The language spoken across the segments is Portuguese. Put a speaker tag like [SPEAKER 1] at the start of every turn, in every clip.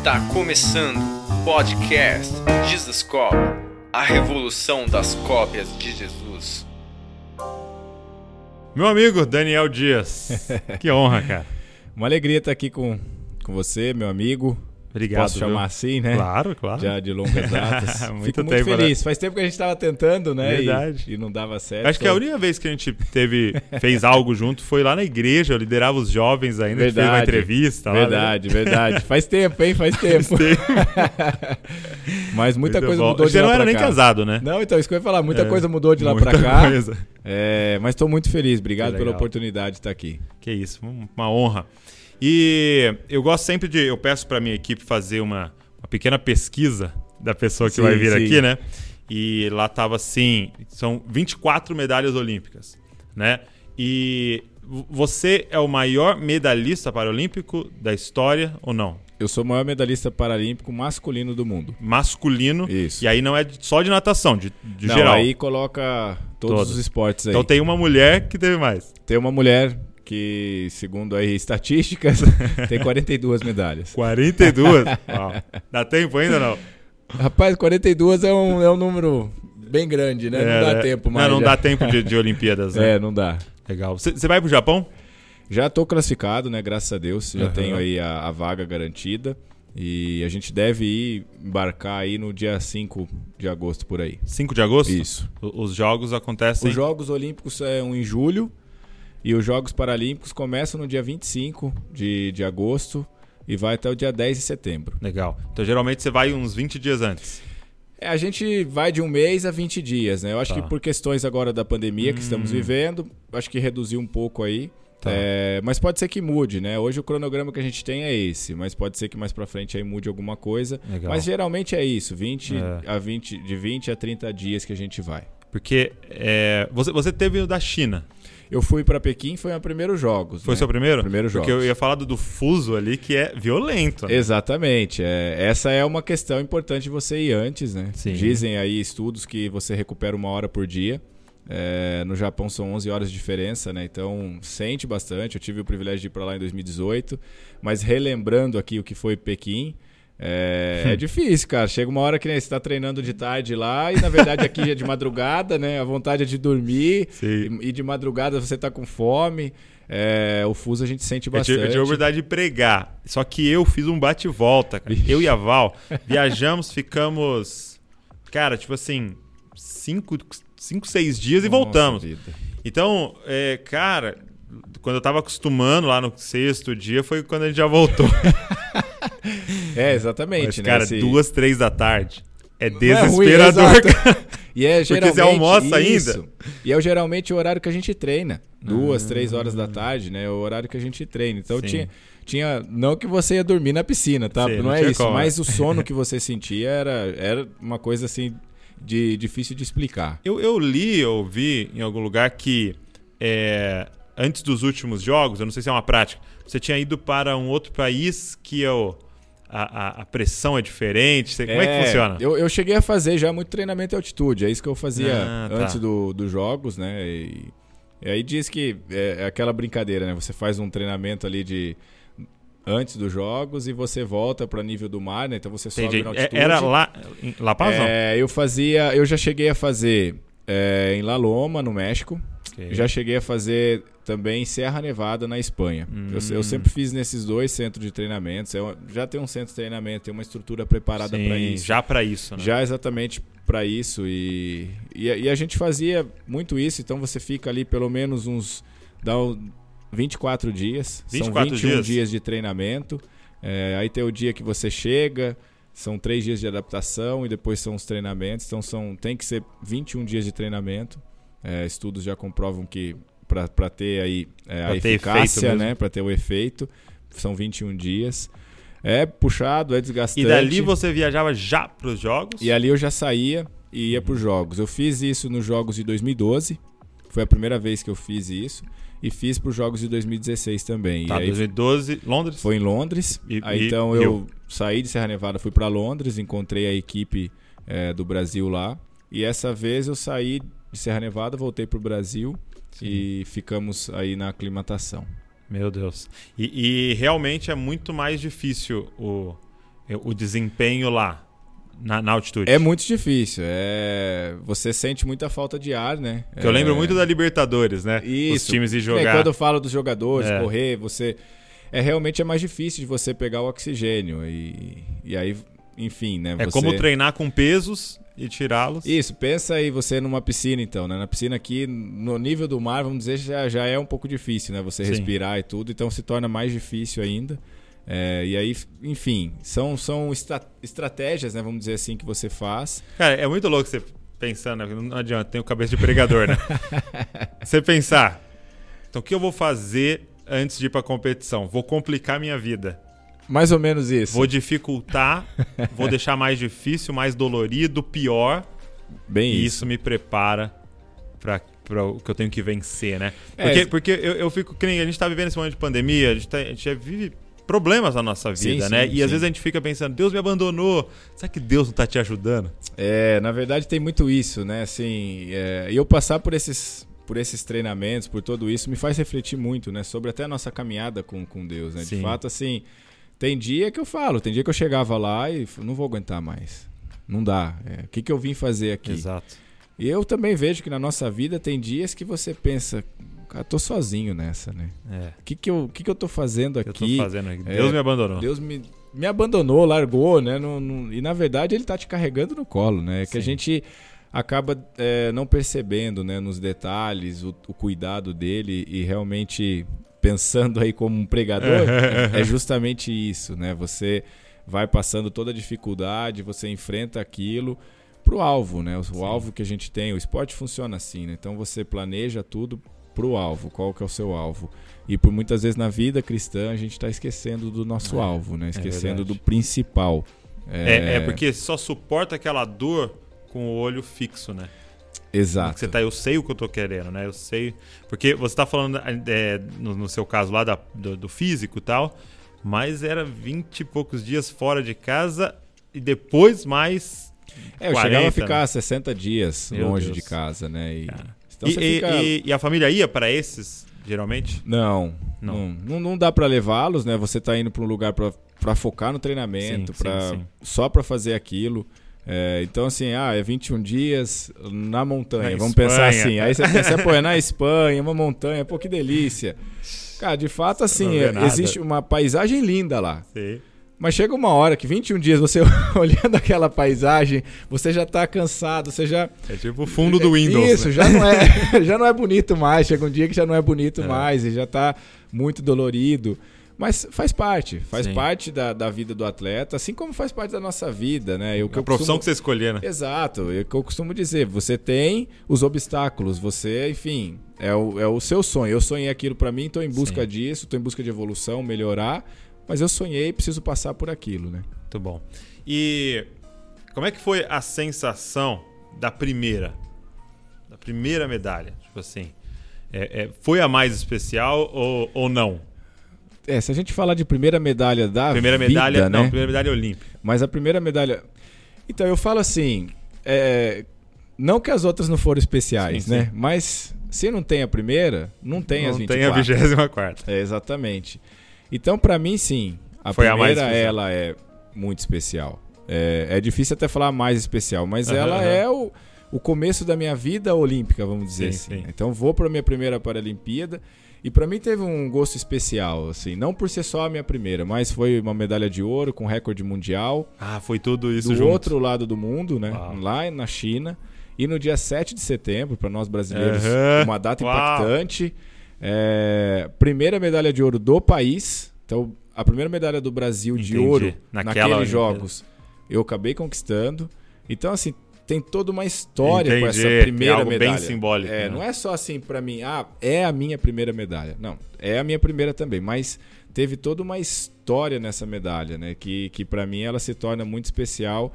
[SPEAKER 1] Está começando o podcast Jesus Cop, a revolução das cópias de Jesus.
[SPEAKER 2] Meu amigo Daniel Dias, que honra, cara.
[SPEAKER 3] Uma alegria estar aqui com, com você, meu amigo.
[SPEAKER 2] Obrigado.
[SPEAKER 3] Posso chamar
[SPEAKER 2] viu?
[SPEAKER 3] assim, né?
[SPEAKER 2] Claro, claro.
[SPEAKER 3] Já de longas datas.
[SPEAKER 2] Muito
[SPEAKER 3] Fico muito
[SPEAKER 2] tempo, né?
[SPEAKER 3] feliz. Faz tempo que a gente estava tentando, né? E-
[SPEAKER 2] Verdade.
[SPEAKER 3] E, não dava certo.
[SPEAKER 2] Acho que a única vez que a gente teve, fez algo junto foi lá na igreja, eu liderava os jovens ainda, gente fez uma
[SPEAKER 3] Verdade.
[SPEAKER 2] entrevista lá. né?
[SPEAKER 3] Verdade, verdade. Faz tempo, hein? Faz tempo. Mas muita
[SPEAKER 2] Muito
[SPEAKER 3] coisa
[SPEAKER 2] bom.
[SPEAKER 3] mudou de
[SPEAKER 2] Você
[SPEAKER 3] lá
[SPEAKER 2] não era nem casado, né?
[SPEAKER 3] Não, então, isso que eu ia falar. Muita
[SPEAKER 2] É,
[SPEAKER 3] coisa mudou de lá pra cá.
[SPEAKER 2] coisa.
[SPEAKER 3] É, mas estou muito feliz. Obrigado pela oportunidade de estar aqui.
[SPEAKER 2] Que isso, um- uma honra. E eu gosto sempre de. Eu peço para minha equipe fazer uma, uma pequena pesquisa da pessoa que
[SPEAKER 3] Sim,
[SPEAKER 2] vai vir
[SPEAKER 3] sim.
[SPEAKER 2] aqui, né? E lá tava assim: são 24 medalhas olímpicas, né? E você é o maior medalhista paralímpico da história ou não?
[SPEAKER 3] Eu sou o maior medalhista paralímpico masculino do mundo.
[SPEAKER 2] Masculino.
[SPEAKER 3] Isso.
[SPEAKER 2] E aí não é só de natação, de, de
[SPEAKER 3] Não,
[SPEAKER 2] geral.
[SPEAKER 3] aí coloca todos
[SPEAKER 2] Todos.
[SPEAKER 3] os esportes aí.
[SPEAKER 2] Então tem uma mulher que teve mais.
[SPEAKER 3] Tem uma mulher que, segundo aí estatísticas, tem 42 medalhas.
[SPEAKER 2] 42. Uau. Dá tempo ainda ou não?
[SPEAKER 3] Rapaz, 42 é um, é um número bem grande, né?
[SPEAKER 2] É,
[SPEAKER 3] não dá
[SPEAKER 2] né?
[SPEAKER 3] tempo mais.
[SPEAKER 2] Não, não dá tempo de, de Olimpíadas, né?
[SPEAKER 3] É, não dá.
[SPEAKER 2] Legal. Você vai pro Japão?
[SPEAKER 3] Já tô classificado, né? Graças a Deus. Já
[SPEAKER 2] Aham.
[SPEAKER 3] tenho aí a, a vaga garantida. E a gente deve ir embarcar aí no dia 5 de agosto por aí.
[SPEAKER 2] 5 de agosto?
[SPEAKER 3] Isso.
[SPEAKER 2] O- Os jogos acontecem.
[SPEAKER 3] Os Jogos Olímpicos são em julho e os Jogos Paralímpicos começam no dia 25 de, de agosto e vai até o dia 10 de setembro.
[SPEAKER 2] Legal. Então geralmente você vai uns 20 dias antes.
[SPEAKER 3] É, a gente vai de um mês a 20 dias, né? Eu acho
[SPEAKER 2] Tá.
[SPEAKER 3] que por questões agora da pandemia que
[SPEAKER 2] Hum.
[SPEAKER 3] estamos vivendo, acho que reduziu um pouco aí.
[SPEAKER 2] Tá.
[SPEAKER 3] É, mas pode ser que mude, né? Hoje o cronograma que a gente tem é esse, mas pode ser que mais pra frente aí mude alguma coisa.
[SPEAKER 2] Legal.
[SPEAKER 3] Mas geralmente é isso, 20
[SPEAKER 2] É.
[SPEAKER 3] a 20, de 20 a 30 dias que a gente vai.
[SPEAKER 2] Porque é, você, você teve o da China.
[SPEAKER 3] Eu fui pra Pequim, foi os primeiros jogos.
[SPEAKER 2] Foi
[SPEAKER 3] né?
[SPEAKER 2] seu primeiro?
[SPEAKER 3] Primeiro
[SPEAKER 2] Porque
[SPEAKER 3] jogos.
[SPEAKER 2] eu ia falar do, do fuso ali, que é violento. né?
[SPEAKER 3] Exatamente. É, essa é uma questão importante de você ir antes, né?
[SPEAKER 2] Sim.
[SPEAKER 3] Dizem aí estudos que você recupera uma hora por dia. É, no Japão são 11 horas de diferença, né? Então sente bastante. Eu tive o privilégio de ir para lá em 2018, mas relembrando aqui o que foi Pequim, é, é difícil, cara. Chega uma hora que né, você está treinando de tarde lá e na verdade aqui é de madrugada, né? A vontade é de dormir
[SPEAKER 2] Sim.
[SPEAKER 3] e, de madrugada você tá com fome. É, o fuso a gente sente bastante.
[SPEAKER 2] eu tive a oportunidade de pregar. Só que eu fiz um bate e volta, cara.
[SPEAKER 3] Ixi.
[SPEAKER 2] Eu e a Val viajamos, ficamos, cara, tipo assim, cinco, cinco seis dias e
[SPEAKER 3] Nossa
[SPEAKER 2] voltamos.
[SPEAKER 3] vida.
[SPEAKER 2] Então, é, cara, quando eu tava acostumando lá no sexto dia, foi quando a gente já voltou.
[SPEAKER 3] É, exatamente,
[SPEAKER 2] Mas,
[SPEAKER 3] né?
[SPEAKER 2] cara,
[SPEAKER 3] Esse-
[SPEAKER 2] duas, três da tarde. É
[SPEAKER 3] Não é ruim,
[SPEAKER 2] desesperador, cara.
[SPEAKER 3] E é geralmente
[SPEAKER 2] você almoça
[SPEAKER 3] isso.
[SPEAKER 2] ainda?
[SPEAKER 3] E é geralmente o horário que a gente treina. Duas, três horas da tarde, né? É o horário que a gente treina. Então
[SPEAKER 2] Sim.
[SPEAKER 3] tinha, tinha. Não que você ia dormir na piscina, tá?
[SPEAKER 2] Sim,
[SPEAKER 3] não,
[SPEAKER 2] não
[SPEAKER 3] é isso.
[SPEAKER 2] como.
[SPEAKER 3] Mas o sono que você sentia era, era uma coisa assim de difícil de explicar.
[SPEAKER 2] Eu, eu li, eu vi em algum lugar que é, antes dos últimos jogos, eu não sei se é uma prática, você tinha ido para um outro país que é o- a, a- pressão é diferente. Como é que funciona?
[SPEAKER 3] Eu, eu cheguei a fazer já muito treinamento em altitude. É isso que eu fazia
[SPEAKER 2] Ah, tá.
[SPEAKER 3] antes do- dos jogos, né? E, e aí diz que é, é aquela brincadeira, né? Você faz um treinamento ali de antes dos jogos e você volta para nível do mar, né? Então você sobe
[SPEAKER 2] Entendi.
[SPEAKER 3] na
[SPEAKER 2] É-
[SPEAKER 3] altitude.
[SPEAKER 2] Era lá La Paz?
[SPEAKER 3] É, eu fazia, eu já cheguei a fazer é, em La Loma, no México.
[SPEAKER 2] Ok.
[SPEAKER 3] Já cheguei a fazer também em Serra Nevada, na Espanha. Eu,
[SPEAKER 2] Hum.
[SPEAKER 3] eu sempre fiz nesses dois centros de treinamentos. Eu, já tem um centro de treinamento, tem uma estrutura preparada para isso.
[SPEAKER 2] Já para isso, né?
[SPEAKER 3] Já exatamente para isso. E, e, e a gente fazia muito isso, então você fica ali pelo menos uns. Dá um 24 dias.
[SPEAKER 2] 24
[SPEAKER 3] são 21
[SPEAKER 2] dias?
[SPEAKER 3] dias, de treinamento. É, aí tem o dia que você chega, são três dias de adaptação e depois são os treinamentos. Então são, tem que ser 21 dias de treinamento. É, estudos já comprovam que para ter aí é, a eficácia, né? Para ter o efeito, são 21 dias. É puxado, é desgastante.
[SPEAKER 2] E dali você viajava já para os jogos?
[SPEAKER 3] E ali eu já saía e ia para os jogos. Eu fiz isso nos jogos de 2012. Foi a primeira vez que eu fiz isso. E fiz para os jogos de 2016 também.
[SPEAKER 2] Tá,
[SPEAKER 3] e aí
[SPEAKER 2] 2012, Londres?
[SPEAKER 3] foi em Londres.
[SPEAKER 2] E-
[SPEAKER 3] aí
[SPEAKER 2] e
[SPEAKER 3] então
[SPEAKER 2] Rio?
[SPEAKER 3] eu saí de Serra Nevada, fui para Londres, encontrei a equipe eh, do Brasil lá. E essa vez eu saí de Serra Nevada, voltei para o Brasil e ficamos aí na aclimatação.
[SPEAKER 2] Meu Deus. E, e realmente é muito mais difícil o. o desempenho lá, na, na altitude?
[SPEAKER 3] É muito difícil. É... Você sente muita falta de ar, né?
[SPEAKER 2] Que eu lembro muito da Libertadores, né?
[SPEAKER 3] Isso.
[SPEAKER 2] Os times ir
[SPEAKER 3] É,
[SPEAKER 2] jogar.
[SPEAKER 3] quando eu falo dos jogadores,
[SPEAKER 2] É.
[SPEAKER 3] correr, você. É realmente é mais difícil de você pegar o oxigênio. E, e aí, enfim, né?
[SPEAKER 2] É
[SPEAKER 3] você...
[SPEAKER 2] como treinar com pesos e tirá-los.
[SPEAKER 3] Isso, pensa aí você numa piscina, então, né? Na piscina aqui, no nível do mar, vamos dizer, já, já é um pouco difícil, né? Você
[SPEAKER 2] Sim.
[SPEAKER 3] respirar e tudo, então se torna mais difícil ainda. É, e aí, enfim, são, são estra- estratégias, né? Vamos dizer assim, que você faz.
[SPEAKER 2] Cara, é muito louco você pensando, né? não adianta, tem o cabeça de pregador, né? você pensar, então o que eu vou fazer antes de ir pra competição? Vou complicar minha vida.
[SPEAKER 3] Mais ou menos isso.
[SPEAKER 2] Vou dificultar, vou deixar mais difícil, mais dolorido, pior.
[SPEAKER 3] Bem
[SPEAKER 2] E
[SPEAKER 3] isso.
[SPEAKER 2] isso me prepara pra, pra o que eu tenho que vencer, né?
[SPEAKER 3] É,
[SPEAKER 2] Porque,
[SPEAKER 3] esse-
[SPEAKER 2] porque eu, eu fico. Que nem a gente tá vivendo esse momento de pandemia, a gente, tá- a gente vive problemas na nossa vida,
[SPEAKER 3] sim,
[SPEAKER 2] né? E
[SPEAKER 3] sim.
[SPEAKER 2] às vezes a gente fica pensando, Deus me abandonou. Será que Deus não tá te ajudando?
[SPEAKER 3] É, na verdade tem muito isso, né? Assim, é, e eu passar por esses, por esses treinamentos, por tudo isso, me faz refletir muito, né? Sobre até a nossa caminhada com, com Deus, né? De fato, assim, tem dia que eu falo, tem dia que eu chegava lá e não vou aguentar mais. Não dá. É, o que, que eu vim fazer aqui?
[SPEAKER 2] Exato.
[SPEAKER 3] E eu também vejo que na nossa vida tem dias que você pensa, cara, tô sozinho nessa, né?
[SPEAKER 2] É.
[SPEAKER 3] O que, que, eu, que, que eu tô fazendo
[SPEAKER 2] Eu tô
[SPEAKER 3] aqui?
[SPEAKER 2] fazendo aqui.
[SPEAKER 3] é,
[SPEAKER 2] Deus me abandonou.
[SPEAKER 3] Deus me, me abandonou, largou, né? Não- não- e na verdade ele tá te carregando no colo, né? É que a
[SPEAKER 2] Sim.
[SPEAKER 3] gente acaba é, não percebendo, né? Nos detalhes, o, o cuidado dele e realmente pensando aí como um pregador, é justamente isso, né? Você vai passando toda a dificuldade, você enfrenta aquilo pro alvo, né? O alvo que a gente tem, o esporte funciona assim, né? Então você planeja tudo pro alvo, qual que é o seu alvo. E por muitas vezes na vida cristã a gente está esquecendo do nosso
[SPEAKER 2] É,
[SPEAKER 3] alvo, né? Esquecendo
[SPEAKER 2] verdade.
[SPEAKER 3] do principal.
[SPEAKER 2] É, é porque só suporta aquela dor com o olho fixo, né?
[SPEAKER 3] Exato.
[SPEAKER 2] Você tá, eu sei o que eu tô querendo, né? Eu sei. Porque você tá falando, é, no, no seu caso lá da- do, do físico e tal, mas era 20 e poucos dias fora de casa e depois mais.
[SPEAKER 3] É, eu
[SPEAKER 2] 40,
[SPEAKER 3] chegava a
[SPEAKER 2] né?
[SPEAKER 3] ficar 60 dias
[SPEAKER 2] Meu
[SPEAKER 3] longe
[SPEAKER 2] Deus.
[SPEAKER 3] de casa, né? E,
[SPEAKER 2] Cara.
[SPEAKER 3] então
[SPEAKER 2] e, e-
[SPEAKER 3] fica-
[SPEAKER 2] e- e a família ia pra esses, geralmente?
[SPEAKER 3] Não,
[SPEAKER 2] Não.
[SPEAKER 3] não, não, dá pra levá-los, né? Você tá indo pra um lugar pra focar no treinamento,
[SPEAKER 2] Sim,
[SPEAKER 3] pra,
[SPEAKER 2] sim, sim.
[SPEAKER 3] só pra fazer aquilo. É, então, assim, ah, é 21 dias na montanha,
[SPEAKER 2] Na
[SPEAKER 3] vamos
[SPEAKER 2] Espanha.
[SPEAKER 3] pensar assim. Aí você pensa, pô, é na Espanha, uma montanha, pô, que delícia. Cara, de fato, assim, é, existe uma paisagem linda lá.
[SPEAKER 2] Sim.
[SPEAKER 3] Mas chega uma hora que 21 dias você olhando aquela paisagem, você já tá cansado, você já.
[SPEAKER 2] É tipo o fundo do Windows.
[SPEAKER 3] Isso,
[SPEAKER 2] né?
[SPEAKER 3] já, não é, já não é bonito mais. Chega um dia que já não é bonito
[SPEAKER 2] É.
[SPEAKER 3] mais e já tá muito dolorido. Mas faz parte, faz
[SPEAKER 2] Sim.
[SPEAKER 3] parte da, da vida do atleta, assim como faz parte da nossa vida, né? Eu,
[SPEAKER 2] A
[SPEAKER 3] eu
[SPEAKER 2] profissão
[SPEAKER 3] costumo-
[SPEAKER 2] que você escolher, né?
[SPEAKER 3] Exato, é o que eu costumo dizer. Você tem os obstáculos, você, enfim, é o, é o seu sonho. Eu sonhei aquilo pra mim, tô em busca
[SPEAKER 2] Sim.
[SPEAKER 3] disso, tô em busca de evolução, melhorar, mas eu sonhei e preciso passar por aquilo, né?
[SPEAKER 2] Muito bom. E como é que foi a sensação da primeira? Da primeira medalha? Tipo assim. é- é, foi a mais especial ou, ou não?
[SPEAKER 3] É, se a gente falar de primeira medalha da
[SPEAKER 2] primeira
[SPEAKER 3] vida,
[SPEAKER 2] medalha.
[SPEAKER 3] né?
[SPEAKER 2] Não, primeira medalha olímpica.
[SPEAKER 3] Mas a primeira medalha. Então, eu falo assim. é, Não que as outras não foram especiais,
[SPEAKER 2] Sim,
[SPEAKER 3] né?
[SPEAKER 2] sim.
[SPEAKER 3] Mas se não tem a primeira, não tem as
[SPEAKER 2] não
[SPEAKER 3] 24.
[SPEAKER 2] tem a 24.
[SPEAKER 3] É, exatamente. Então, pra mim, sim. A
[SPEAKER 2] Foi a mais
[SPEAKER 3] primeira,
[SPEAKER 2] especial.
[SPEAKER 3] ela é muito especial. É, é difícil até falar mais especial, mas
[SPEAKER 2] Aham,
[SPEAKER 3] ela
[SPEAKER 2] aham.
[SPEAKER 3] é o, o começo da minha vida olímpica, vamos dizer
[SPEAKER 2] Sim,
[SPEAKER 3] assim.
[SPEAKER 2] sim.
[SPEAKER 3] Então, vou pra minha primeira Paralimpíada. E pra mim teve um gosto especial, assim. Não por ser só a minha primeira, mas foi uma medalha de ouro com recorde mundial
[SPEAKER 2] Ah, foi tudo isso
[SPEAKER 3] do
[SPEAKER 2] junto.
[SPEAKER 3] outro lado do mundo, né?
[SPEAKER 2] Uau.
[SPEAKER 3] Lá na China. E no dia 7 de setembro, para nós brasileiros,
[SPEAKER 2] Aham.
[SPEAKER 3] uma data
[SPEAKER 2] Uau.
[SPEAKER 3] impactante. É, primeira medalha de ouro do país. Então, a primeira medalha do Brasil de
[SPEAKER 2] Entendi.
[SPEAKER 3] ouro
[SPEAKER 2] Naquela
[SPEAKER 3] naqueles jogos, eu acabei conquistando. Então, assim, tem toda uma história com essa
[SPEAKER 2] Entendi.
[SPEAKER 3] Primeira
[SPEAKER 2] algo bem
[SPEAKER 3] medalha.
[SPEAKER 2] simbólico,
[SPEAKER 3] É,
[SPEAKER 2] né?
[SPEAKER 3] não é só assim pra mim, ah, é a minha primeira medalha. Não, é a minha primeira também, mas teve toda uma história nessa medalha, né, que que para mim ela se torna muito especial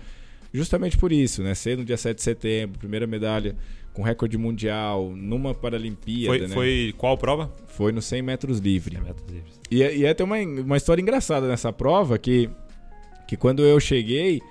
[SPEAKER 3] justamente por isso, né? Ser no dia 7 de setembro, primeira medalha com recorde mundial, numa Paralimpíada,
[SPEAKER 2] Foi,
[SPEAKER 3] né?
[SPEAKER 2] foi qual prova?
[SPEAKER 3] Foi no 100 metros livre.
[SPEAKER 2] 100 metros livres.
[SPEAKER 3] E, e é tem uma, uma história engraçada nessa prova que, que quando eu cheguei,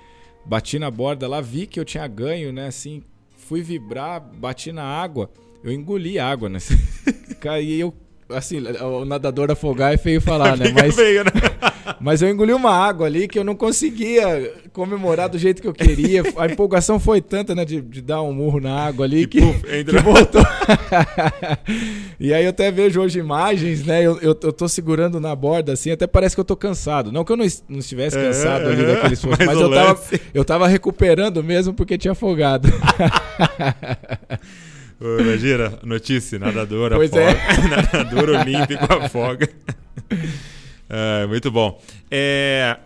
[SPEAKER 3] bati na borda lá, vi que eu tinha ganho, né? Assim, fui vibrar, bati na água, eu engoli água, né? Caí, eu assim, o nadador afogar é feio falar, né? Mas,
[SPEAKER 2] feio, né?
[SPEAKER 3] mas eu engoli uma água ali que eu não conseguia comemorar do jeito que eu queria. A empolgação foi tanta, né, de, de dar um murro na água ali que,
[SPEAKER 2] puf,
[SPEAKER 3] que
[SPEAKER 2] entra-
[SPEAKER 3] voltou. e aí eu até vejo hoje imagens, né? Eu, eu, eu tô segurando na borda assim, até parece que eu tô cansado. Não que eu não, não estivesse cansado ali
[SPEAKER 2] É,
[SPEAKER 3] daquele esforço,
[SPEAKER 2] mas
[SPEAKER 3] mas eu tava, eu tava recuperando mesmo porque tinha afogado.
[SPEAKER 2] Imagina, notícia, nadador
[SPEAKER 3] Pois
[SPEAKER 2] afoga. nadador olímpico afoga. É, muito bom. É,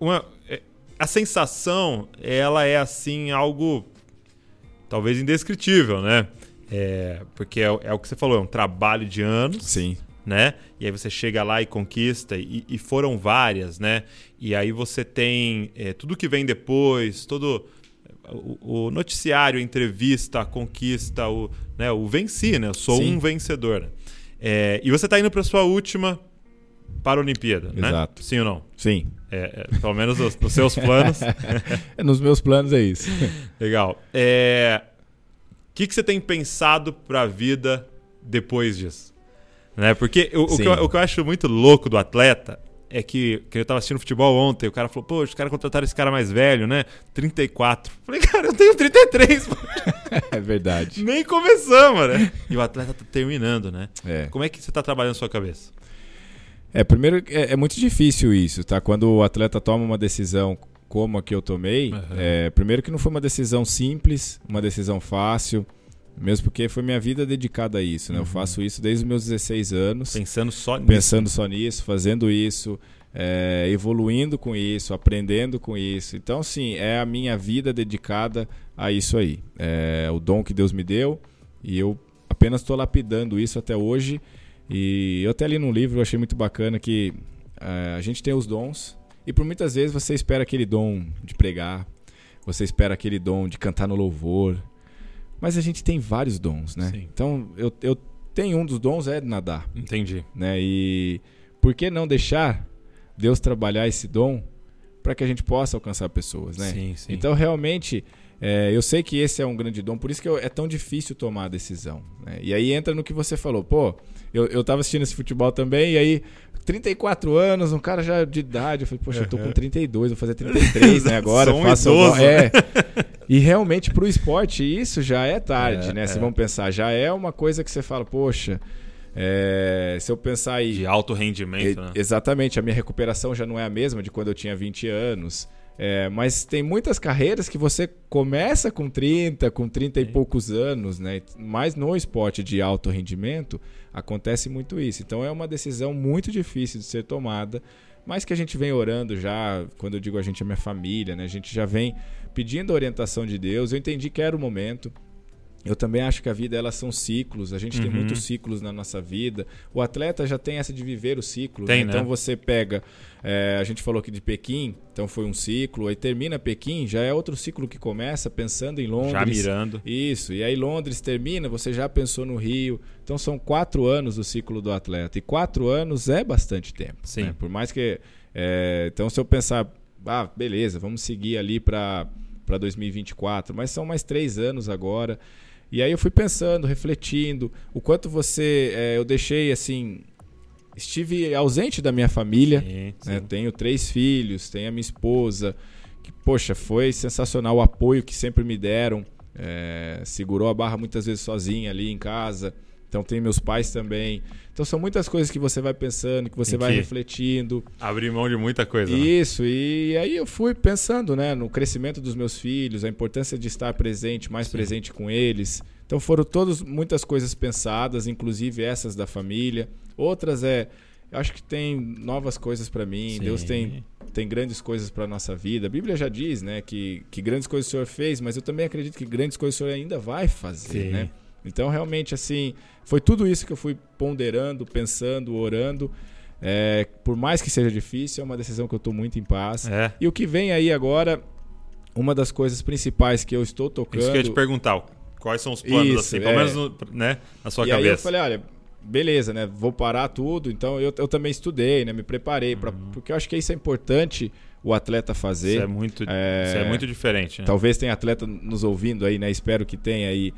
[SPEAKER 2] uma, é, a sensação, ela é assim, algo talvez indescritível, né? É, porque é, o- é o que você falou, é um trabalho de anos,
[SPEAKER 3] Sim.
[SPEAKER 2] né? E aí você chega lá e conquista, e, e foram várias, né? E aí você tem é, tudo que vem depois, todo o, o noticiário, a entrevista, a conquista, o, né, o venci, né? Eu sou
[SPEAKER 3] Sim.
[SPEAKER 2] um vencedor. né? É, e você tá indo para sua última Paralimpíada, né?
[SPEAKER 3] Exato.
[SPEAKER 2] Sim ou não?
[SPEAKER 3] Sim.
[SPEAKER 2] É, é, pelo menos nos, nos seus planos.
[SPEAKER 3] É, Nos meus planos é isso.
[SPEAKER 2] Legal. É, O que, que você tem pensado para a vida depois disso? Né? Porque o, o que eu, o que eu acho muito louco do atleta é que, que eu tava assistindo futebol ontem, o cara falou, pô, os caras contrataram esse cara mais velho, né? 34. Falei, cara, eu tenho 33, pô.
[SPEAKER 3] É verdade.
[SPEAKER 2] Nem começamos, né? E o atleta tá terminando, né?
[SPEAKER 3] É.
[SPEAKER 2] Como é que você tá trabalhando a sua cabeça?
[SPEAKER 3] É, primeiro, é, é muito difícil isso, tá? Quando o atleta toma uma decisão como a que eu tomei,
[SPEAKER 2] Aham.
[SPEAKER 3] é, primeiro que não foi uma decisão simples, uma decisão fácil, mesmo porque foi minha vida dedicada a isso, né?
[SPEAKER 2] Uhum.
[SPEAKER 3] Eu faço isso desde os meus 16 anos,
[SPEAKER 2] Pensando só nisso.
[SPEAKER 3] pensando só nisso, fazendo isso, é, evoluindo com isso, aprendendo com isso. Então, sim, é a minha vida dedicada a isso aí. É o dom que Deus me deu e eu apenas estou lapidando isso até hoje. E eu até li num livro, eu achei muito bacana que é, a gente tem os dons e por muitas vezes você espera aquele dom de pregar, você espera aquele dom de cantar no louvor, mas a gente tem vários dons, né?
[SPEAKER 2] Sim.
[SPEAKER 3] Então eu, eu tenho um dos dons é nadar
[SPEAKER 2] Entendi.
[SPEAKER 3] né? E por que não deixar Deus trabalhar esse dom para que a gente possa alcançar pessoas, né?
[SPEAKER 2] Sim, sim.
[SPEAKER 3] Então realmente é, eu sei que esse é um grande dom, por isso que eu- é tão difícil tomar a decisão. né? E aí entra no que você falou, pô, eu, eu tava assistindo esse futebol também, e aí 34 anos, um cara já de idade, eu falei, poxa, eu tô com 32, vou fazer 33, né? Agora
[SPEAKER 2] Sou um
[SPEAKER 3] faço
[SPEAKER 2] idoso.
[SPEAKER 3] é. E realmente pro esporte isso já é tarde,
[SPEAKER 2] É,
[SPEAKER 3] né? Se
[SPEAKER 2] é.
[SPEAKER 3] vamos pensar, já é uma coisa que você fala, poxa, é, se eu pensar aí
[SPEAKER 2] De alto rendimento, né?
[SPEAKER 3] Exatamente, a minha recuperação já não é a mesma de quando eu tinha 20 anos. É, mas tem muitas carreiras que você começa com 30, com 30 e poucos anos, né? Mas no esporte de alto rendimento acontece muito isso. Então é uma decisão muito difícil de ser tomada, mas que a gente vem orando já, quando eu digo a gente é minha família, né? A gente já vem pedindo a orientação de Deus. Eu entendi que era o momento. Eu também acho que a vida elas são ciclos. A gente tem
[SPEAKER 2] Uhum.
[SPEAKER 3] muitos ciclos na nossa vida. O atleta já tem essa de viver o ciclo.
[SPEAKER 2] Tem,
[SPEAKER 3] né? Então
[SPEAKER 2] né?
[SPEAKER 3] você pega, é, a gente falou aqui de Pequim, então foi um ciclo. Aí termina Pequim, já é outro ciclo que começa pensando em Londres.
[SPEAKER 2] Já mirando.
[SPEAKER 3] Isso. E aí Londres termina, você já pensou no Rio. Então são quatro anos o ciclo do atleta. E quatro anos é bastante tempo.
[SPEAKER 2] Sim.
[SPEAKER 3] né? Por mais que. é, então se eu pensar, ah, beleza, vamos seguir ali para para 2024, mas são mais três anos agora. E aí eu fui pensando, refletindo, o quanto você. é, eu deixei assim. Estive ausente da minha família.
[SPEAKER 2] Sim,
[SPEAKER 3] né?
[SPEAKER 2] sim.
[SPEAKER 3] Tenho três filhos, tenho a minha esposa. Que, poxa, foi sensacional o apoio que sempre me deram. É, segurou a barra muitas vezes sozinha ali em casa. Então tem meus pais também. Então são muitas coisas que você vai pensando, que você
[SPEAKER 2] Tem
[SPEAKER 3] vai
[SPEAKER 2] que-
[SPEAKER 3] refletindo.
[SPEAKER 2] Abrir mão de muita coisa. né?
[SPEAKER 3] Isso, e aí eu fui pensando, né, no crescimento dos meus filhos, a importância de estar presente, mais presente com eles. Então foram todas muitas coisas pensadas, inclusive essas da família. Outras é, eu acho que tem novas coisas para mim.
[SPEAKER 2] Sim.
[SPEAKER 3] Deus tem tem grandes coisas para nossa vida. A Bíblia já diz, né, que que grandes coisas o Senhor fez, mas eu também acredito que grandes coisas o Senhor ainda vai fazer,
[SPEAKER 2] Sim.
[SPEAKER 3] né? Então realmente assim, foi tudo isso que eu fui ponderando, pensando, orando. É, por mais que seja difícil, é uma decisão que eu estou muito em paz.
[SPEAKER 2] É.
[SPEAKER 3] E o que vem aí agora, uma das coisas principais que eu estou tocando.
[SPEAKER 2] Isso que eu ia te perguntar. Quais são os planos,
[SPEAKER 3] Isso,
[SPEAKER 2] assim, pelo
[SPEAKER 3] é.
[SPEAKER 2] menos no- né, na sua
[SPEAKER 3] e aí eu
[SPEAKER 2] cabeça?
[SPEAKER 3] falei, olha, beleza, né? Vou parar tudo. Então eu, eu também estudei, né? Me preparei, pra, porque eu acho que isso é importante o atleta fazer.
[SPEAKER 2] Uhum. Isso é muito,
[SPEAKER 3] É,
[SPEAKER 2] isso é muito diferente. Né?
[SPEAKER 3] Talvez tenha atleta nos ouvindo aí, né? Espero que tenha aí. E